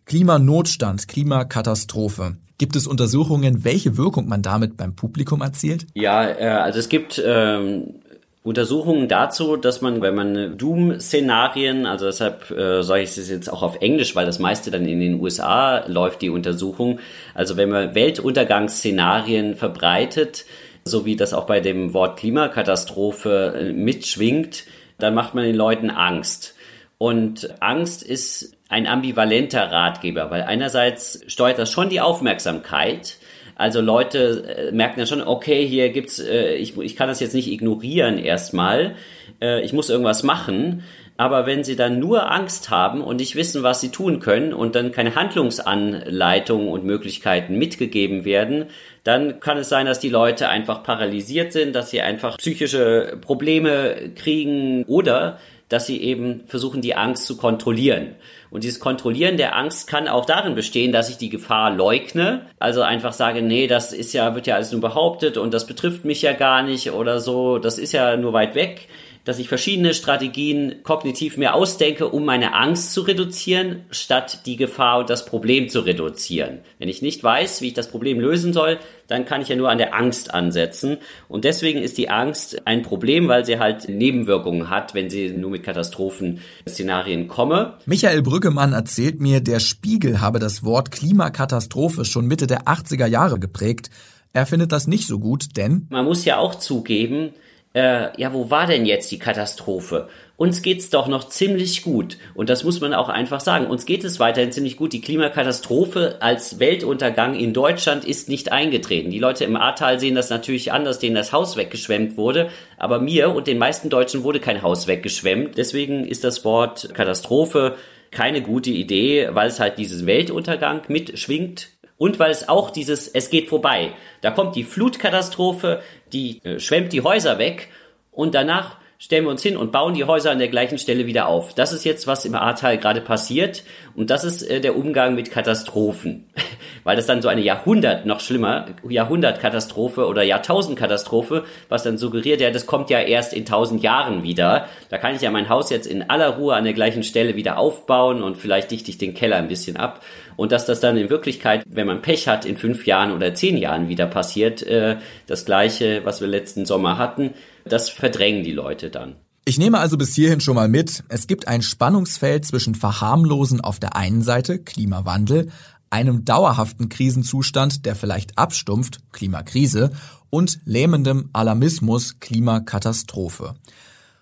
Klimanotstand, Klimakatastrophe. Gibt es Untersuchungen, welche Wirkung man damit beim Publikum erzielt? Ja, äh, also es gibt ähm, Untersuchungen dazu, dass man, wenn man Doom-Szenarien, also deshalb äh, sage ich es jetzt auch auf Englisch, weil das meiste dann in den USA läuft, die Untersuchung. Also wenn man Weltuntergangsszenarien verbreitet, so wie das auch bei dem Wort Klimakatastrophe äh, mitschwingt, dann macht man den Leuten Angst. Und Angst ist ein ambivalenter Ratgeber, weil einerseits steuert das schon die Aufmerksamkeit. Also Leute äh, merken ja schon, okay, hier gibt's, äh, ich, ich kann das jetzt nicht ignorieren erstmal, äh, ich muss irgendwas machen. Aber wenn sie dann nur Angst haben und nicht wissen, was sie tun können und dann keine Handlungsanleitungen und Möglichkeiten mitgegeben werden, dann kann es sein, dass die Leute einfach paralysiert sind, dass sie einfach psychische Probleme kriegen oder dass sie eben versuchen, die Angst zu kontrollieren. Und dieses Kontrollieren der Angst kann auch darin bestehen, dass ich die Gefahr leugne. Also einfach sage, nee, das ist ja, wird ja alles nur behauptet und das betrifft mich ja gar nicht oder so, das ist ja nur weit weg dass ich verschiedene Strategien kognitiv mir ausdenke, um meine Angst zu reduzieren, statt die Gefahr und das Problem zu reduzieren. Wenn ich nicht weiß, wie ich das Problem lösen soll, dann kann ich ja nur an der Angst ansetzen. Und deswegen ist die Angst ein Problem, weil sie halt Nebenwirkungen hat, wenn sie nur mit Katastrophenszenarien komme. Michael Brüggemann erzählt mir, der Spiegel habe das Wort Klimakatastrophe schon Mitte der 80er Jahre geprägt. Er findet das nicht so gut, denn man muss ja auch zugeben, äh, ja, wo war denn jetzt die Katastrophe? Uns geht's doch noch ziemlich gut. Und das muss man auch einfach sagen. Uns geht es weiterhin ziemlich gut. Die Klimakatastrophe als Weltuntergang in Deutschland ist nicht eingetreten. Die Leute im Ahrtal sehen das natürlich anders, denen das Haus weggeschwemmt wurde. Aber mir und den meisten Deutschen wurde kein Haus weggeschwemmt. Deswegen ist das Wort Katastrophe keine gute Idee, weil es halt diesen Weltuntergang mitschwingt und weil es auch dieses, es geht vorbei. Da kommt die Flutkatastrophe, die äh, schwemmt die Häuser weg und danach stellen wir uns hin und bauen die Häuser an der gleichen Stelle wieder auf. Das ist jetzt, was im Ahrtal gerade passiert. Und das ist äh, der Umgang mit Katastrophen. (laughs) Weil das dann so eine Jahrhundert, noch schlimmer, Jahrhundertkatastrophe oder Jahrtausendkatastrophe, was dann suggeriert, ja, das kommt ja erst in tausend Jahren wieder. Da kann ich ja mein Haus jetzt in aller Ruhe an der gleichen Stelle wieder aufbauen und vielleicht dichte ich den Keller ein bisschen ab und dass das dann in Wirklichkeit, wenn man Pech hat, in fünf Jahren oder zehn Jahren wieder passiert, äh, das gleiche, was wir letzten Sommer hatten, das verdrängen die Leute dann. Ich nehme also bis hierhin schon mal mit, es gibt ein Spannungsfeld zwischen Verharmlosen auf der einen Seite, Klimawandel, einem dauerhaften Krisenzustand, der vielleicht abstumpft, Klimakrise, und lähmendem Alarmismus, Klimakatastrophe.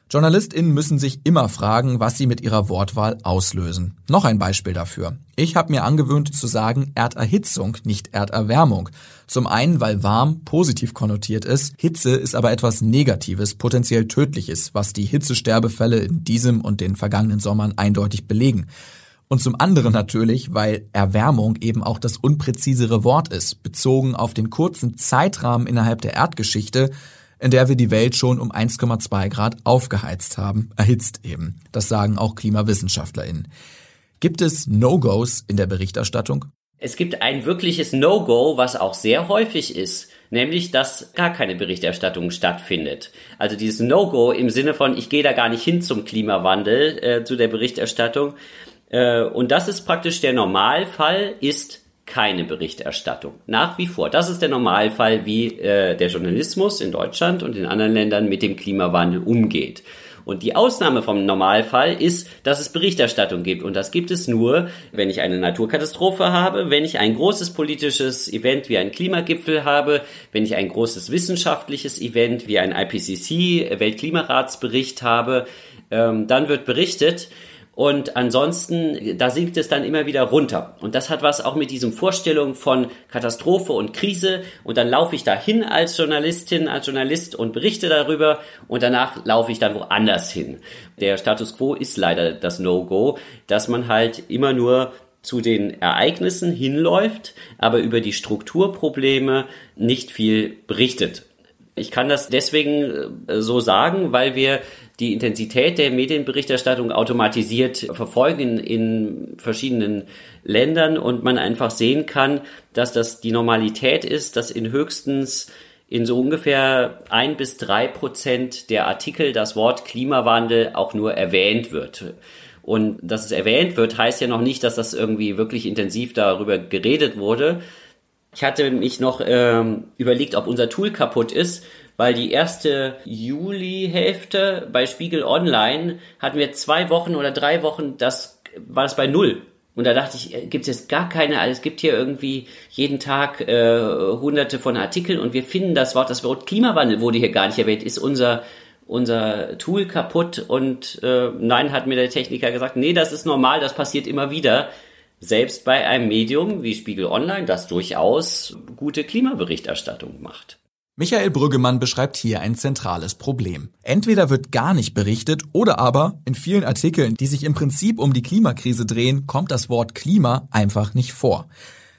JournalistInnen müssen sich immer fragen, was sie mit ihrer Wortwahl auslösen. Noch ein Beispiel dafür. Ich habe mir angewöhnt zu sagen Erderhitzung, nicht Erderwärmung. Zum einen, weil warm positiv konnotiert ist, Hitze ist aber etwas Negatives, potenziell Tödliches, was die Hitzesterbefälle in diesem und den vergangenen Sommern eindeutig belegen. Und zum anderen natürlich, weil Erwärmung eben auch das unpräzisere Wort ist, bezogen auf den kurzen Zeitrahmen innerhalb der Erdgeschichte, in der wir die Welt schon um 1,2 Grad aufgeheizt haben, erhitzt eben. Das sagen auch KlimawissenschaftlerInnen. Gibt es No-Gos in der Berichterstattung? Es gibt ein wirkliches No-Go, was auch sehr häufig ist, nämlich dass gar keine Berichterstattung stattfindet. Also dieses No-Go im Sinne von, ich gehe da gar nicht hin zum Klimawandel, äh, zu der Berichterstattung. Äh, und das ist praktisch der Normalfall, ist keine Berichterstattung. Nach wie vor. Das ist der Normalfall, wie äh, der Journalismus in Deutschland und in anderen Ländern mit dem Klimawandel umgeht. Und die Ausnahme vom Normalfall ist, dass es Berichterstattung gibt. Und das gibt es nur, wenn ich eine Naturkatastrophe habe, wenn ich ein großes politisches Event wie ein Klimagipfel habe, wenn ich ein großes wissenschaftliches Event wie ein IPCC Weltklimaratsbericht habe, ähm, dann wird berichtet. Und ansonsten, da sinkt es dann immer wieder runter. Und das hat was auch mit diesem Vorstellung von Katastrophe und Krise. Und dann laufe ich dahin als Journalistin, als Journalist und berichte darüber. Und danach laufe ich dann woanders hin. Der Status quo ist leider das No-Go, dass man halt immer nur zu den Ereignissen hinläuft, aber über die Strukturprobleme nicht viel berichtet. Ich kann das deswegen äh, so sagen, weil wir die Intensität der Medienberichterstattung automatisiert verfolgen in verschiedenen Ländern und man einfach sehen kann, dass das die Normalität ist, dass in höchstens in so ungefähr ein bis drei Prozent der Artikel das Wort Klimawandel auch nur erwähnt wird. Und dass es erwähnt wird, heißt ja noch nicht, dass das irgendwie wirklich intensiv darüber geredet wurde. Ich hatte mich noch ähm, überlegt, ob unser Tool kaputt ist weil die erste Juli-Hälfte bei Spiegel Online hatten wir zwei Wochen oder drei Wochen, das war es bei null. Und da dachte ich, äh, gibt es jetzt gar keine, also es gibt hier irgendwie jeden Tag äh, hunderte von Artikeln und wir finden das Wort, das Wort Klimawandel wurde hier gar nicht erwähnt, ist unser unser Tool kaputt und äh, nein, hat mir der Techniker gesagt, nee, das ist normal, das passiert immer wieder. Selbst bei einem Medium wie Spiegel Online, das durchaus gute Klimaberichterstattung macht. Michael Brüggemann beschreibt hier ein zentrales Problem. Entweder wird gar nicht berichtet oder aber in vielen Artikeln, die sich im Prinzip um die Klimakrise drehen, kommt das Wort Klima einfach nicht vor.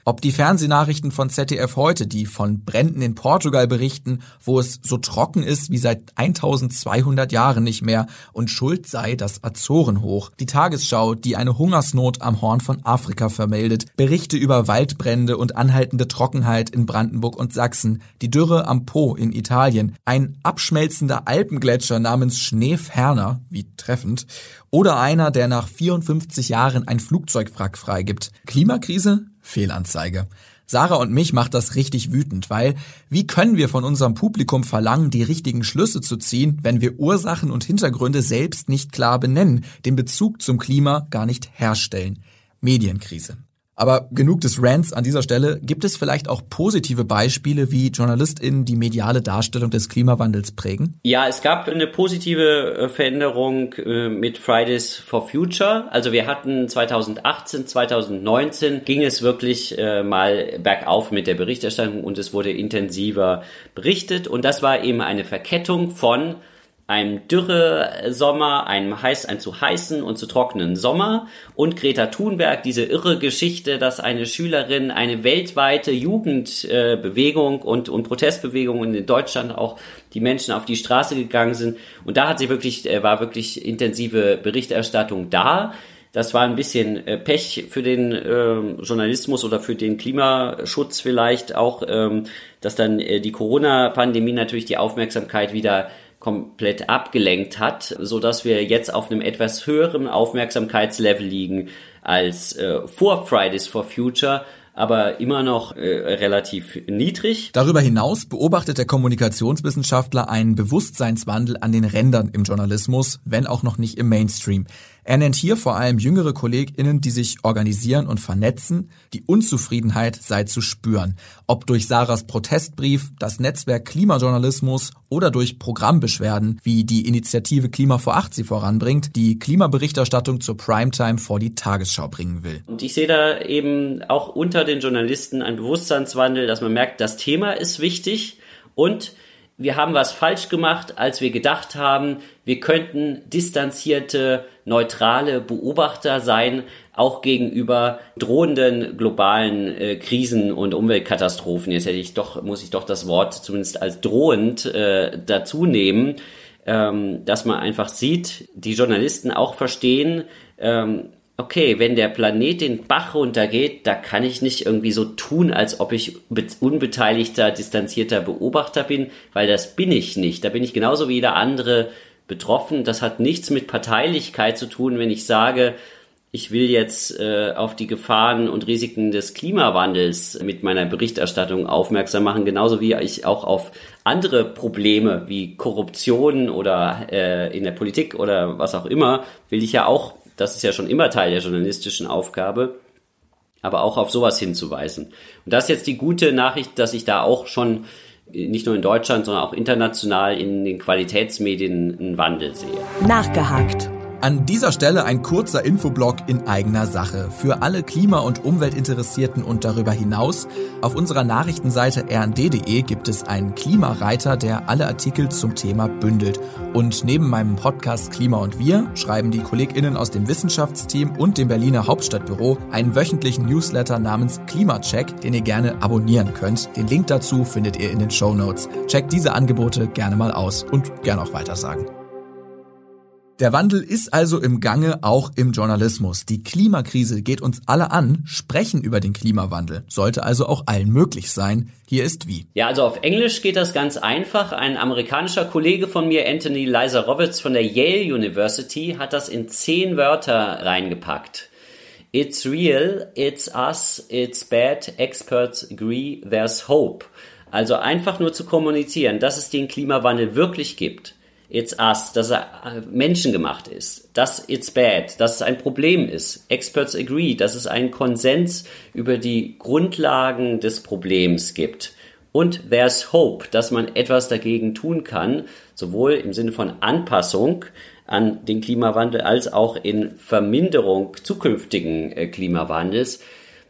Ob die Fernsehnachrichten von ZDF heute, die von Bränden in Portugal berichten, wo es so trocken ist wie seit 1200 Jahren nicht mehr und schuld sei das Azorenhoch. Die Tagesschau, die eine Hungersnot am Horn von Afrika vermeldet, Berichte über Waldbrände und anhaltende Trockenheit in Brandenburg und Sachsen, die Dürre am Po in Italien, ein abschmelzender Alpengletscher namens Schneeferner, wie treffend, oder einer, der nach 54 Jahren ein Flugzeugwrack freigibt. Klimakrise? Fehlanzeige. Sarah und mich macht das richtig wütend, weil wie können wir von unserem Publikum verlangen, die richtigen Schlüsse zu ziehen, wenn wir Ursachen und Hintergründe selbst nicht klar benennen, den Bezug zum Klima gar nicht herstellen? Medienkrise. Aber genug des Rants an dieser Stelle. Gibt es vielleicht auch positive Beispiele, wie JournalistInnen die mediale Darstellung des Klimawandels prägen? Ja, es gab eine positive äh, Veränderung äh, mit Fridays for Future. Also wir hatten 2018, 2019 ging es wirklich äh, mal bergauf mit der Berichterstattung und es wurde intensiver berichtet. Und das war eben eine Verkettung von einem Dürre-Sommer, einem heiß, ein zu heißen und zu trockenen Sommer und Greta Thunberg, diese irre Geschichte, dass eine Schülerin eine weltweite Jugendbewegung und, und Protestbewegung in Deutschland auch die Menschen auf die Straße gegangen sind und da hat sie wirklich, äh, war wirklich intensive Berichterstattung da. Das war ein bisschen äh, Pech für den äh, Journalismus oder für den Klimaschutz vielleicht auch, ähm, dass dann äh, die Corona-Pandemie natürlich die Aufmerksamkeit wieder komplett abgelenkt hat, so dass wir jetzt auf einem etwas höheren Aufmerksamkeitslevel liegen als äh, vor Fridays for Future, aber immer noch äh, relativ niedrig. Darüber hinaus beobachtet der Kommunikationswissenschaftler einen Bewusstseinswandel an den Rändern im Journalismus, wenn auch noch nicht im Mainstream. Er nennt hier vor allem jüngere KollegInnen, die sich organisieren und vernetzen. Die Unzufriedenheit sei zu spüren. Ob durch Sarahs Protestbrief, das Netzwerk Klimajournalismus oder durch Programmbeschwerden, wie die Initiative Klima vor Acht sie voranbringt, die Klimaberichterstattung zur Primetime vor die Tagesschau bringen will. Und ich sehe da eben auch unter den Journalisten einen Bewusstseinswandel, dass man merkt, das Thema ist wichtig und wir haben was falsch gemacht, als wir gedacht haben, wir könnten distanzierte, neutrale Beobachter sein, auch gegenüber drohenden globalen äh, Krisen und Umweltkatastrophen. Jetzt hätte ich doch, muss ich doch das Wort zumindest als drohend äh, dazu nehmen, ähm, dass man einfach sieht, die Journalisten auch verstehen, ähm, okay, wenn der Planet den Bach runtergeht, da kann ich nicht irgendwie so tun, als ob ich unbeteiligter, distanzierter Beobachter bin, weil das bin ich nicht. Da bin ich genauso wie jeder andere betroffen. Das hat nichts mit Parteilichkeit zu tun, wenn ich sage, ich will jetzt äh, auf die Gefahren und Risiken des Klimawandels mit meiner Berichterstattung aufmerksam machen, genauso wie ich auch auf andere Probleme wie Korruption oder äh, in der Politik oder was auch immer, will ich ja auch das ist ja schon immer Teil der journalistischen Aufgabe, aber auch auf sowas hinzuweisen. Und das ist jetzt die gute Nachricht, dass ich da auch schon äh, nicht nur in Deutschland, sondern auch international in den Qualitätsmedien einen Wandel sehe. Nachgehakt. An dieser Stelle ein kurzer Infoblock in eigener Sache. Für alle Klima- und Umweltinteressierten und darüber hinaus. Auf unserer Nachrichtenseite rnd.de gibt es einen Klimareiter, der alle Artikel zum Thema bündelt. Und neben meinem Podcast Klima und Wir schreiben die KollegInnen aus dem Wissenschaftsteam und dem Berliner Hauptstadtbüro einen wöchentlichen Newsletter namens Klimacheck, den ihr gerne abonnieren könnt. Den Link dazu findet ihr in den Show Notes. Checkt diese Angebote gerne mal aus und gerne auch weitersagen. Der Wandel ist also im Gange auch im Journalismus. Die Klimakrise geht uns alle an. Sprechen über den Klimawandel sollte also auch allen möglich sein. Hier ist wie. Ja, also auf Englisch geht das ganz einfach. Ein amerikanischer Kollege von mir, Anthony Leiserowitz von der Yale University, hat das in zehn Wörter reingepackt. It's real, it's us, it's bad, experts agree, there's hope. Also einfach nur zu kommunizieren, dass es den Klimawandel wirklich gibt It's us, dass er äh, menschengemacht ist, dass it's bad, dass es ein Problem ist. Experts agree, dass es einen Konsens über die Grundlagen des Problems gibt. Und there's hope, dass man etwas dagegen tun kann, sowohl im Sinne von Anpassung an den Klimawandel als auch in Verminderung zukünftigen äh, Klimawandels.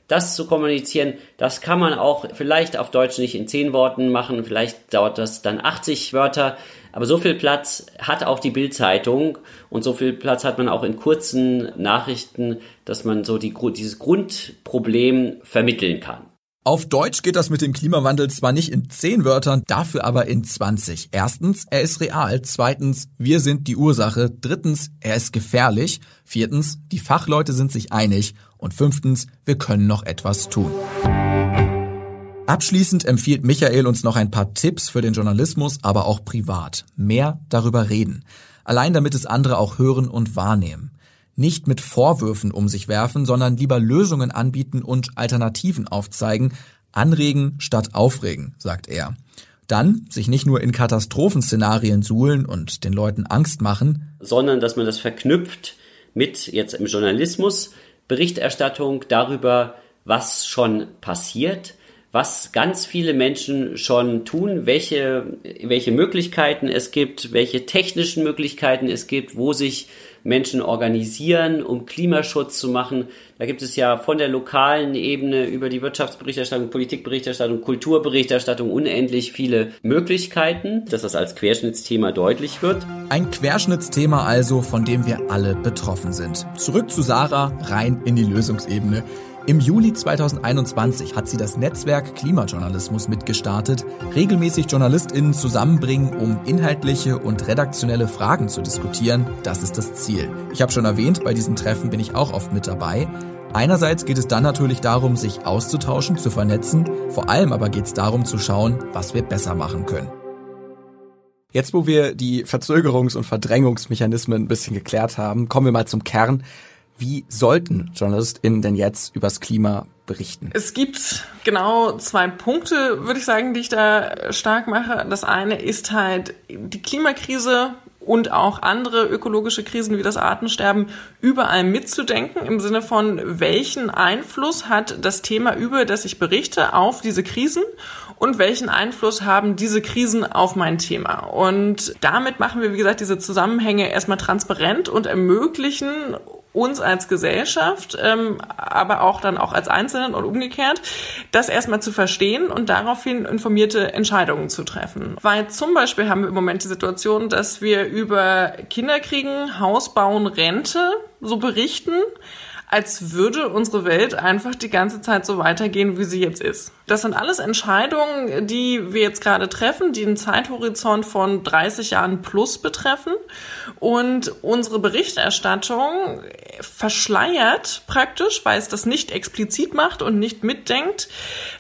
Das zu kommunizieren, das kann man auch vielleicht auf Deutsch nicht in zehn Worten machen, vielleicht dauert das dann 80 Wörter, aber so viel Platz hat auch die Bildzeitung und so viel Platz hat man auch in kurzen Nachrichten, dass man so die, dieses Grundproblem vermitteln kann. Auf Deutsch geht das mit dem Klimawandel zwar nicht in zehn Wörtern, dafür aber in 20. Erstens, er ist real. Zweitens, wir sind die Ursache. Drittens, er ist gefährlich. Viertens, die Fachleute sind sich einig. Und fünftens, wir können noch etwas tun. Abschließend empfiehlt Michael uns noch ein paar Tipps für den Journalismus, aber auch privat. Mehr darüber reden. Allein damit es andere auch hören und wahrnehmen. Nicht mit Vorwürfen um sich werfen, sondern lieber Lösungen anbieten und Alternativen aufzeigen. Anregen statt aufregen, sagt er. Dann sich nicht nur in Katastrophenszenarien suhlen und den Leuten Angst machen, sondern dass man das verknüpft mit jetzt im Journalismus Berichterstattung darüber, was schon passiert, was ganz viele Menschen schon tun, welche, welche Möglichkeiten es gibt, welche technischen Möglichkeiten es gibt, wo sich Menschen organisieren, um Klimaschutz zu machen. Da gibt es ja von der lokalen Ebene über die Wirtschaftsberichterstattung, Politikberichterstattung, Kulturberichterstattung unendlich viele Möglichkeiten, dass das als Querschnittsthema deutlich wird. Ein Querschnittsthema also, von dem wir alle betroffen sind. Zurück zu Sarah, rein in die Lösungsebene. Im Juli 2021 hat sie das Netzwerk Klimajournalismus mitgestartet, regelmäßig JournalistInnen zusammenbringen, um inhaltliche und redaktionelle Fragen zu diskutieren. Das ist das Ziel. Ich habe schon erwähnt, bei diesen Treffen bin ich auch oft mit dabei. Einerseits geht es dann natürlich darum, sich auszutauschen, zu vernetzen, vor allem aber geht es darum zu schauen, was wir besser machen können. Jetzt, wo wir die Verzögerungs- und Verdrängungsmechanismen ein bisschen geklärt haben, kommen wir mal zum Kern. Wie sollten JournalistInnen denn jetzt übers Klima berichten? Es gibt genau zwei Punkte, würde ich sagen, die ich da stark mache. Das eine ist halt die Klimakrise und auch andere ökologische Krisen wie das Artensterben überall mitzudenken im Sinne von, welchen Einfluss hat das Thema, über das ich berichte, auf diese Krisen und welchen Einfluss haben diese Krisen auf mein Thema. Und damit machen wir, wie gesagt, diese Zusammenhänge erstmal transparent und ermöglichen uns als Gesellschaft, ähm, aber auch dann auch als Einzelnen und umgekehrt, das erstmal zu verstehen und daraufhin informierte Entscheidungen zu treffen. Weil zum Beispiel haben wir im Moment die Situation, dass wir über Kinderkriegen, Haus bauen, Rente so berichten, als würde unsere Welt einfach die ganze Zeit so weitergehen, wie sie jetzt ist. Das sind alles Entscheidungen, die wir jetzt gerade treffen, die einen Zeithorizont von 30 Jahren plus betreffen. Und unsere Berichterstattung verschleiert praktisch, weil es das nicht explizit macht und nicht mitdenkt,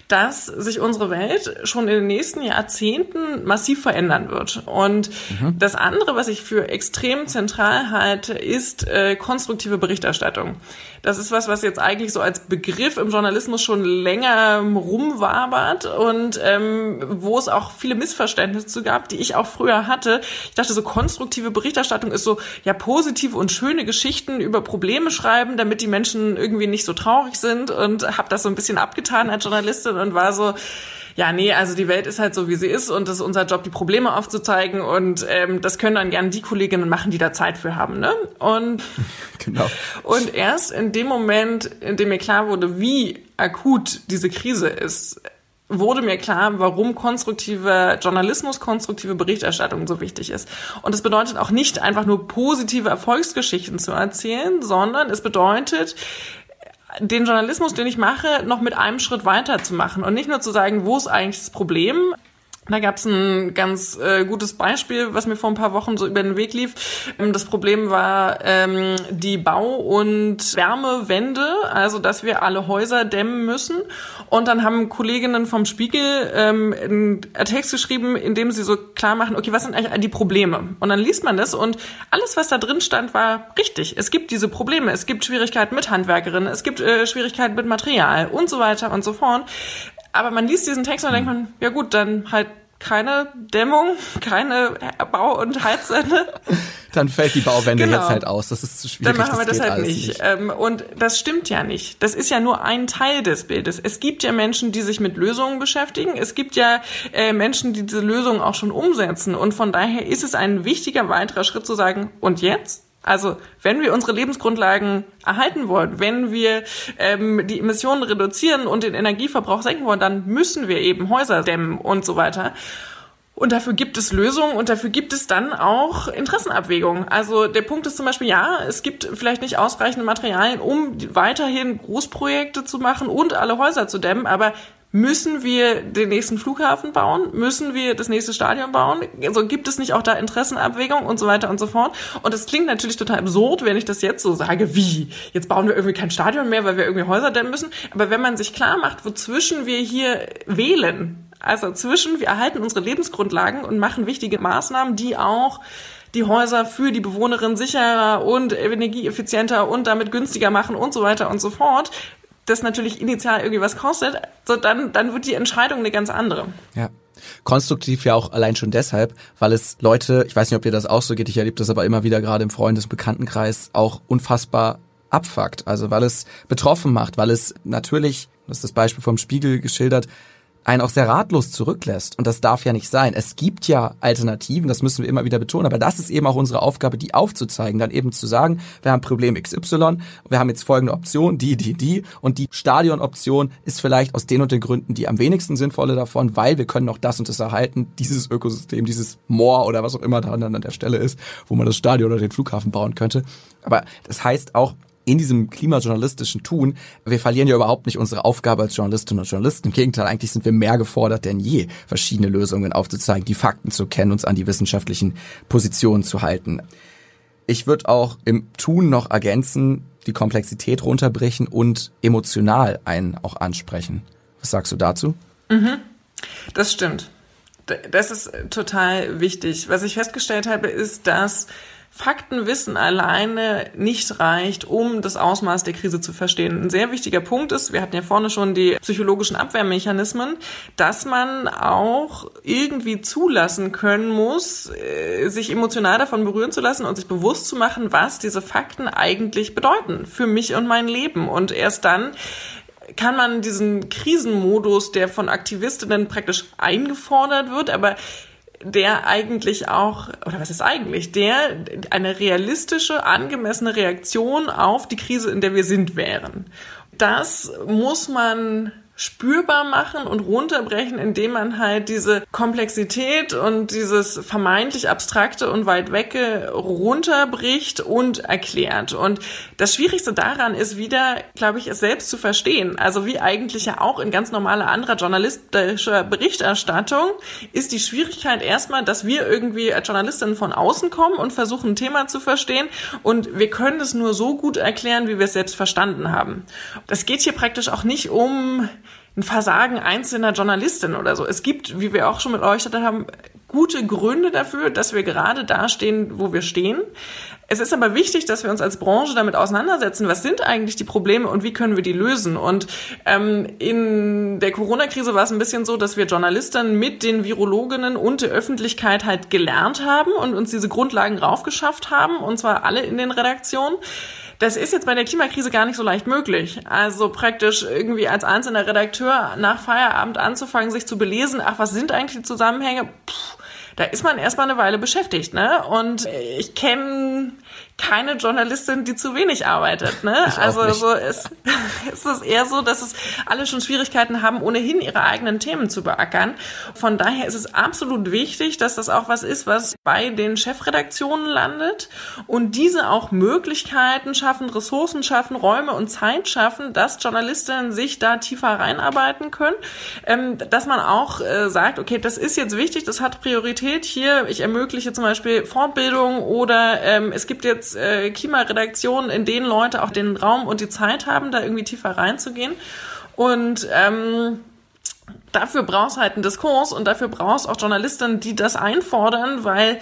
dass sich unsere Welt schon in den nächsten Jahrzehnten massiv verändern wird. Und mhm. das andere, was ich für extrem zentral halte, ist äh, konstruktive Berichterstattung. Das ist was, was jetzt eigentlich so als Begriff im Journalismus schon länger rumwabert und ähm, wo es auch viele Missverständnisse zu gab, die ich auch früher hatte. Ich dachte, so konstruktive Berichterstattung ist so, ja, positive und schöne Geschichten über Probleme schreiben, damit die Menschen irgendwie nicht so traurig sind und habe das so ein bisschen abgetan als Journalistin und war so, ja, nee, also die Welt ist halt so, wie sie ist und es ist unser Job, die Probleme aufzuzeigen und ähm, das können dann gerne die Kolleginnen machen, die da Zeit für haben, ne? Und (laughs) genau. Und erst in dem Moment, in dem mir klar wurde, wie akut diese Krise ist, wurde mir klar, warum konstruktiver Journalismus, konstruktive Berichterstattung so wichtig ist. Und es bedeutet auch nicht einfach nur positive Erfolgsgeschichten zu erzählen, sondern es bedeutet, den Journalismus, den ich mache, noch mit einem Schritt weiter zu machen und nicht nur zu sagen, wo ist eigentlich das Problem, da gab es ein ganz äh, gutes Beispiel, was mir vor ein paar Wochen so über den Weg lief. Ähm, das Problem war ähm, die Bau- und Wärmewende, also dass wir alle Häuser dämmen müssen. Und dann haben Kolleginnen vom Spiegel ähm, einen Text geschrieben, in dem sie so klar machen, okay, was sind eigentlich die Probleme? Und dann liest man das und alles, was da drin stand, war richtig. Es gibt diese Probleme. Es gibt Schwierigkeiten mit Handwerkerinnen, es gibt äh, Schwierigkeiten mit Material und so weiter und so fort. Aber man liest diesen Text und denkt man, ja gut, dann halt keine Dämmung, keine Bau- und Heizwände. (laughs) Dann fällt die Bauwende genau. jetzt halt aus. Das ist zu schwierig. Dann machen wir das, das halt nicht. nicht. Ähm, und das stimmt ja nicht. Das ist ja nur ein Teil des Bildes. Es gibt ja Menschen, die sich mit Lösungen beschäftigen. Es gibt ja äh, Menschen, die diese Lösungen auch schon umsetzen. Und von daher ist es ein wichtiger weiterer Schritt zu sagen, und jetzt? Also wenn wir unsere Lebensgrundlagen erhalten wollen, wenn wir ähm, die Emissionen reduzieren und den Energieverbrauch senken wollen, dann müssen wir eben Häuser dämmen und so weiter. Und dafür gibt es Lösungen und dafür gibt es dann auch Interessenabwägungen. Also der Punkt ist zum Beispiel, ja, es gibt vielleicht nicht ausreichende Materialien, um weiterhin Großprojekte zu machen und alle Häuser zu dämmen, aber Müssen wir den nächsten Flughafen bauen? Müssen wir das nächste Stadion bauen? Also gibt es nicht auch da Interessenabwägungen und so weiter und so fort? Und es klingt natürlich total absurd, wenn ich das jetzt so sage, wie? Jetzt bauen wir irgendwie kein Stadion mehr, weil wir irgendwie Häuser dämmen müssen. Aber wenn man sich klar macht, wozwischen wir hier wählen, also zwischen, wir erhalten unsere Lebensgrundlagen und machen wichtige Maßnahmen, die auch die Häuser für die Bewohnerin sicherer und energieeffizienter und damit günstiger machen und so weiter und so fort, das natürlich initial irgendwie was kostet, so dann, dann wird die Entscheidung eine ganz andere. Ja. Konstruktiv ja auch allein schon deshalb, weil es Leute, ich weiß nicht, ob dir das auch so geht, ich erlebe das aber immer wieder gerade im Freundes- und Bekanntenkreis, auch unfassbar abfuckt. Also weil es betroffen macht, weil es natürlich, das ist das Beispiel vom Spiegel geschildert, einen auch sehr ratlos zurücklässt. Und das darf ja nicht sein. Es gibt ja Alternativen, das müssen wir immer wieder betonen, aber das ist eben auch unsere Aufgabe, die aufzuzeigen, dann eben zu sagen, wir haben Problem XY, wir haben jetzt folgende Option, die, die, die und die Stadionoption ist vielleicht aus den und den Gründen die am wenigsten sinnvolle davon, weil wir können noch das und das erhalten, dieses Ökosystem, dieses Moor oder was auch immer da an der Stelle ist, wo man das Stadion oder den Flughafen bauen könnte. Aber das heißt auch, in diesem klimajournalistischen Tun, wir verlieren ja überhaupt nicht unsere Aufgabe als Journalistinnen und Journalisten. Im Gegenteil, eigentlich sind wir mehr gefordert denn je, verschiedene Lösungen aufzuzeigen, die Fakten zu kennen, uns an die wissenschaftlichen Positionen zu halten. Ich würde auch im Tun noch ergänzen, die Komplexität runterbrechen und emotional einen auch ansprechen. Was sagst du dazu? Mhm. Das stimmt. Das ist total wichtig. Was ich festgestellt habe, ist, dass Faktenwissen alleine nicht reicht, um das Ausmaß der Krise zu verstehen. Ein sehr wichtiger Punkt ist, wir hatten ja vorne schon die psychologischen Abwehrmechanismen, dass man auch irgendwie zulassen können muss, äh, sich emotional davon berühren zu lassen und sich bewusst zu machen, was diese Fakten eigentlich bedeuten für mich und mein Leben. Und erst dann kann man diesen Krisenmodus, der von Aktivistinnen praktisch eingefordert wird, aber der eigentlich auch, oder was ist eigentlich, der eine realistische, angemessene Reaktion auf die Krise, in der wir sind, wären. Das muss man spürbar machen und runterbrechen, indem man halt diese Komplexität und dieses vermeintlich abstrakte und weit wecke runterbricht und erklärt. Und das Schwierigste daran ist wieder, glaube ich, es selbst zu verstehen. Also wie eigentlich ja auch in ganz normaler anderer journalistischer Berichterstattung ist die Schwierigkeit erstmal, dass wir irgendwie als Journalistinnen von außen kommen und versuchen, ein Thema zu verstehen und wir können es nur so gut erklären, wie wir es selbst verstanden haben. Das geht hier praktisch auch nicht um ein Versagen einzelner Journalistinnen oder so. Es gibt, wie wir auch schon mit euch haben, gute Gründe dafür, dass wir gerade da stehen, wo wir stehen. Es ist aber wichtig, dass wir uns als Branche damit auseinandersetzen, was sind eigentlich die Probleme und wie können wir die lösen. Und ähm, in der Corona-Krise war es ein bisschen so, dass wir Journalisten mit den Virologinnen und der Öffentlichkeit halt gelernt haben und uns diese Grundlagen raufgeschafft haben, und zwar alle in den Redaktionen. Das ist jetzt bei der Klimakrise gar nicht so leicht möglich. Also praktisch irgendwie als einzelner Redakteur nach Feierabend anzufangen, sich zu belesen, ach, was sind eigentlich die Zusammenhänge? Puh, da ist man erstmal eine Weile beschäftigt, ne? Und ich kenne keine Journalistin, die zu wenig arbeitet. Ne? Ich also so ist, (laughs) ist es eher so, dass es alle schon Schwierigkeiten haben, ohnehin ihre eigenen Themen zu beackern. Von daher ist es absolut wichtig, dass das auch was ist, was bei den Chefredaktionen landet und diese auch Möglichkeiten schaffen, Ressourcen schaffen, Räume und Zeit schaffen, dass Journalistinnen sich da tiefer reinarbeiten können, ähm, dass man auch äh, sagt, okay, das ist jetzt wichtig, das hat Priorität hier. Ich ermögliche zum Beispiel Fortbildung oder ähm, es gibt jetzt äh, Klimaredaktionen, in denen Leute auch den Raum und die Zeit haben, da irgendwie tiefer reinzugehen. Und ähm, dafür brauchst halt einen Diskurs und dafür brauchst auch Journalisten, die das einfordern, weil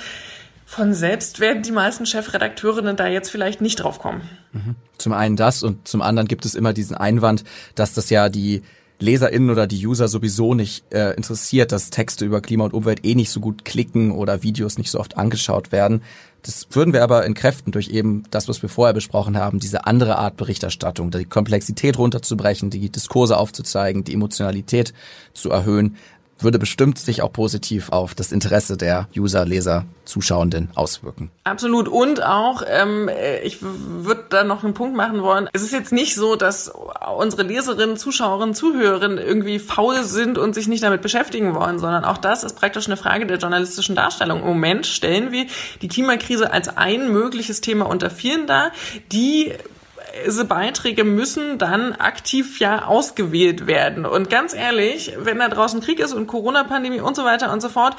von selbst werden die meisten Chefredakteurinnen da jetzt vielleicht nicht drauf kommen. Mhm. Zum einen das und zum anderen gibt es immer diesen Einwand, dass das ja die LeserInnen oder die User sowieso nicht äh, interessiert, dass Texte über Klima und Umwelt eh nicht so gut klicken oder Videos nicht so oft angeschaut werden. Das würden wir aber entkräften durch eben das, was wir vorher besprochen haben, diese andere Art Berichterstattung, die Komplexität runterzubrechen, die Diskurse aufzuzeigen, die Emotionalität zu erhöhen würde bestimmt sich auch positiv auf das Interesse der User, Leser, Zuschauenden auswirken. Absolut. Und auch, ähm, ich würde da noch einen Punkt machen wollen. Es ist jetzt nicht so, dass unsere Leserinnen, Zuschauerinnen, Zuhörerinnen irgendwie faul sind und sich nicht damit beschäftigen wollen, sondern auch das ist praktisch eine Frage der journalistischen Darstellung. Im Moment stellen wir die Klimakrise als ein mögliches Thema unter vielen dar, die diese Beiträge müssen dann aktiv ja ausgewählt werden. Und ganz ehrlich, wenn da draußen Krieg ist und Corona-Pandemie und so weiter und so fort,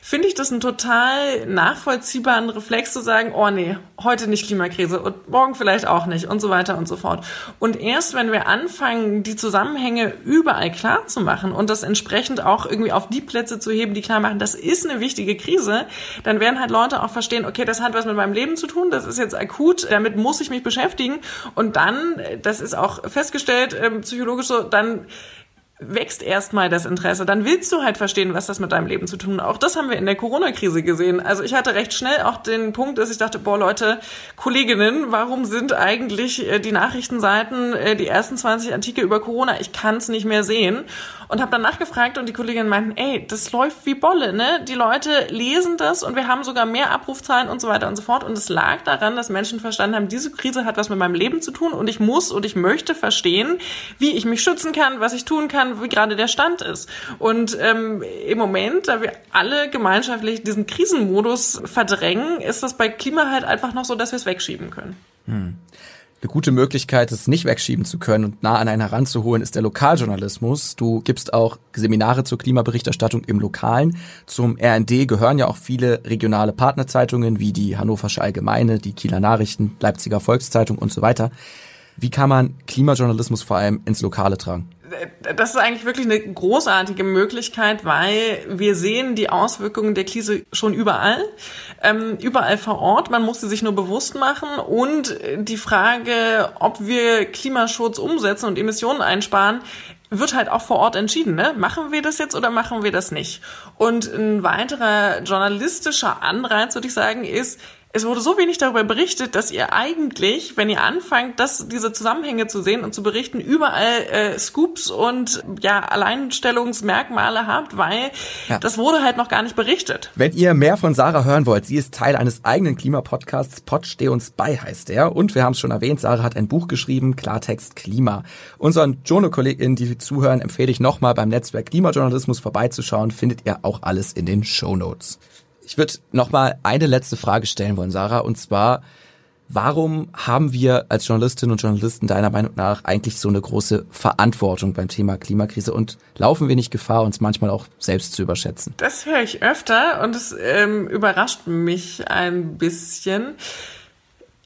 finde ich das einen total nachvollziehbaren Reflex zu sagen, oh nee, heute nicht Klimakrise und morgen vielleicht auch nicht und so weiter und so fort. Und erst wenn wir anfangen, die Zusammenhänge überall klar zu machen und das entsprechend auch irgendwie auf die Plätze zu heben, die klar machen, das ist eine wichtige Krise, dann werden halt Leute auch verstehen, okay, das hat was mit meinem Leben zu tun, das ist jetzt akut, damit muss ich mich beschäftigen und dann, das ist auch festgestellt, äh, psychologisch so, dann wächst erstmal das Interesse. Dann willst du halt verstehen, was das mit deinem Leben zu tun hat. Auch das haben wir in der Corona-Krise gesehen. Also ich hatte recht schnell auch den Punkt, dass ich dachte, boah Leute, Kolleginnen, warum sind eigentlich äh, die Nachrichtenseiten, äh, die ersten 20 Artikel über Corona, ich kann es nicht mehr sehen. Und habe dann nachgefragt und die Kolleginnen meinten, ey, das läuft wie Bolle, ne? Die Leute lesen das und wir haben sogar mehr Abrufzahlen und so weiter und so fort. Und es lag daran, dass Menschen verstanden haben, diese Krise hat was mit meinem Leben zu tun und ich muss und ich möchte verstehen, wie ich mich schützen kann, was ich tun kann, wie gerade der Stand ist. Und ähm, im Moment, da wir alle gemeinschaftlich diesen Krisenmodus verdrängen, ist das bei Klima halt einfach noch so, dass wir es wegschieben können. Hm. Eine gute Möglichkeit, es nicht wegschieben zu können und nah an einen heranzuholen, ist der Lokaljournalismus. Du gibst auch Seminare zur Klimaberichterstattung im Lokalen. Zum RND gehören ja auch viele regionale Partnerzeitungen wie die Hannoversche Allgemeine, die Kieler Nachrichten, Leipziger Volkszeitung und so weiter. Wie kann man Klimajournalismus vor allem ins Lokale tragen? Das ist eigentlich wirklich eine großartige Möglichkeit, weil wir sehen die Auswirkungen der Krise schon überall, ähm, überall vor Ort. Man muss sie sich nur bewusst machen und die Frage, ob wir Klimaschutz umsetzen und Emissionen einsparen, wird halt auch vor Ort entschieden, ne? Machen wir das jetzt oder machen wir das nicht? Und ein weiterer journalistischer Anreiz, würde ich sagen, ist, es wurde so wenig darüber berichtet, dass ihr eigentlich, wenn ihr anfangt, das, diese Zusammenhänge zu sehen und zu berichten, überall äh, Scoops und ja Alleinstellungsmerkmale habt, weil ja. das wurde halt noch gar nicht berichtet. Wenn ihr mehr von Sarah hören wollt, sie ist Teil eines eigenen Klimapodcasts, Pod Steh uns bei heißt er. Und wir haben es schon erwähnt, Sarah hat ein Buch geschrieben, Klartext Klima. Unseren Jono-KollegInnen, die zuhören, empfehle ich nochmal beim Netzwerk Klimajournalismus vorbeizuschauen, findet ihr auch alles in den Show Notes. Ich würde noch mal eine letzte Frage stellen wollen, Sarah, und zwar, warum haben wir als Journalistinnen und Journalisten deiner Meinung nach eigentlich so eine große Verantwortung beim Thema Klimakrise und laufen wir nicht Gefahr, uns manchmal auch selbst zu überschätzen? Das höre ich öfter und es ähm, überrascht mich ein bisschen.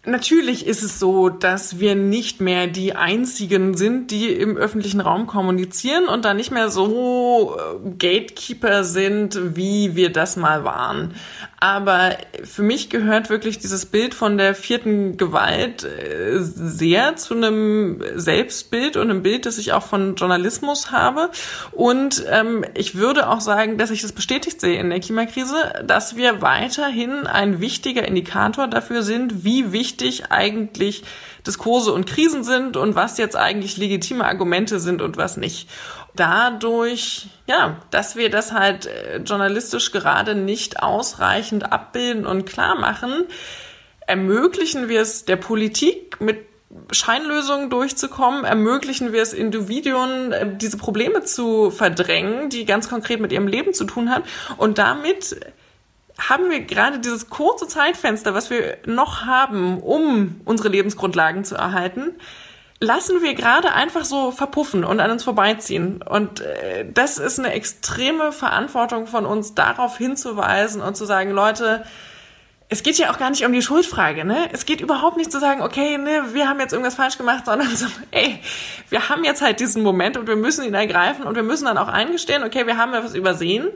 Natürlich ist es so, dass wir nicht mehr die einzigen sind, die im öffentlichen Raum kommunizieren und da nicht mehr so äh, Gatekeeper sind, wie wir das mal waren. Aber für mich gehört wirklich dieses Bild von der vierten Gewalt äh, sehr zu einem Selbstbild und einem Bild, das ich auch von Journalismus habe. Und ähm, ich würde auch sagen, dass ich das bestätigt sehe in der Klimakrise, dass wir weiterhin ein wichtiger Indikator dafür sind, wie wichtig eigentlich Diskurse und Krisen sind und was jetzt eigentlich legitime Argumente sind und was nicht dadurch, ja, dass wir das halt äh, journalistisch gerade nicht ausreichend abbilden und klar machen, ermöglichen wir es der Politik mit Scheinlösungen durchzukommen, ermöglichen wir es Individuen, äh, diese Probleme zu verdrängen, die ganz konkret mit ihrem Leben zu tun haben. Und damit haben wir gerade dieses kurze Zeitfenster, was wir noch haben, um unsere Lebensgrundlagen zu erhalten, lassen wir gerade einfach so verpuffen und an uns vorbeiziehen. Und äh, das ist eine extreme Verantwortung von uns, darauf hinzuweisen und zu sagen, Leute, es geht ja auch gar nicht um die Schuldfrage, ne? Es geht überhaupt nicht zu sagen, okay, ne, wir haben jetzt irgendwas falsch gemacht, sondern so, ey, wir haben jetzt halt diesen Moment und wir müssen ihn ergreifen und wir müssen dann auch eingestehen, okay, wir haben etwas übersehen.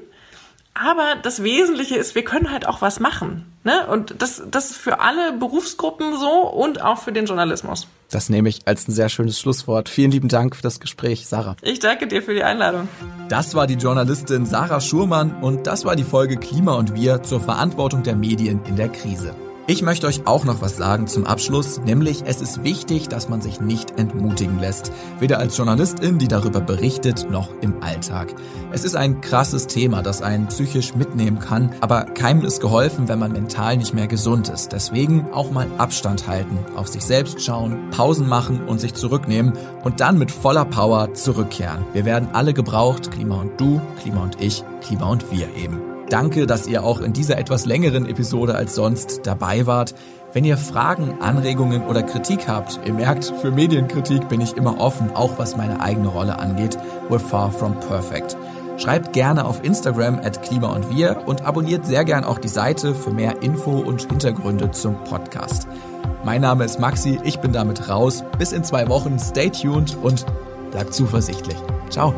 Aber das Wesentliche ist, wir können halt auch was machen. Ne? Und das, das ist für alle Berufsgruppen so und auch für den Journalismus. Das nehme ich als ein sehr schönes Schlusswort. Vielen lieben Dank für das Gespräch, Sarah. Ich danke dir für die Einladung. Das war die Journalistin Sarah Schurmann und das war die Folge Klima und wir zur Verantwortung der Medien in der Krise. Ich möchte euch auch noch was sagen zum Abschluss, nämlich es ist wichtig, dass man sich nicht entmutigen lässt, weder als Journalistin, die darüber berichtet, noch im Alltag. Es ist ein krasses Thema, das einen psychisch mitnehmen kann, aber keinem ist geholfen, wenn man mental nicht mehr gesund ist. Deswegen auch mal Abstand halten, auf sich selbst schauen, Pausen machen und sich zurücknehmen und dann mit voller Power zurückkehren. Wir werden alle gebraucht, Klima und du, Klima und ich, Klima und wir eben. Danke, dass ihr auch in dieser etwas längeren Episode als sonst dabei wart. Wenn ihr Fragen, Anregungen oder Kritik habt, ihr merkt, für Medienkritik bin ich immer offen, auch was meine eigene Rolle angeht. We're far from perfect. Schreibt gerne auf Instagram at Klima und Wir und abonniert sehr gern auch die Seite für mehr Info und Hintergründe zum Podcast. Mein Name ist Maxi, ich bin damit raus. Bis in zwei Wochen, stay tuned und bleibt zuversichtlich. Ciao.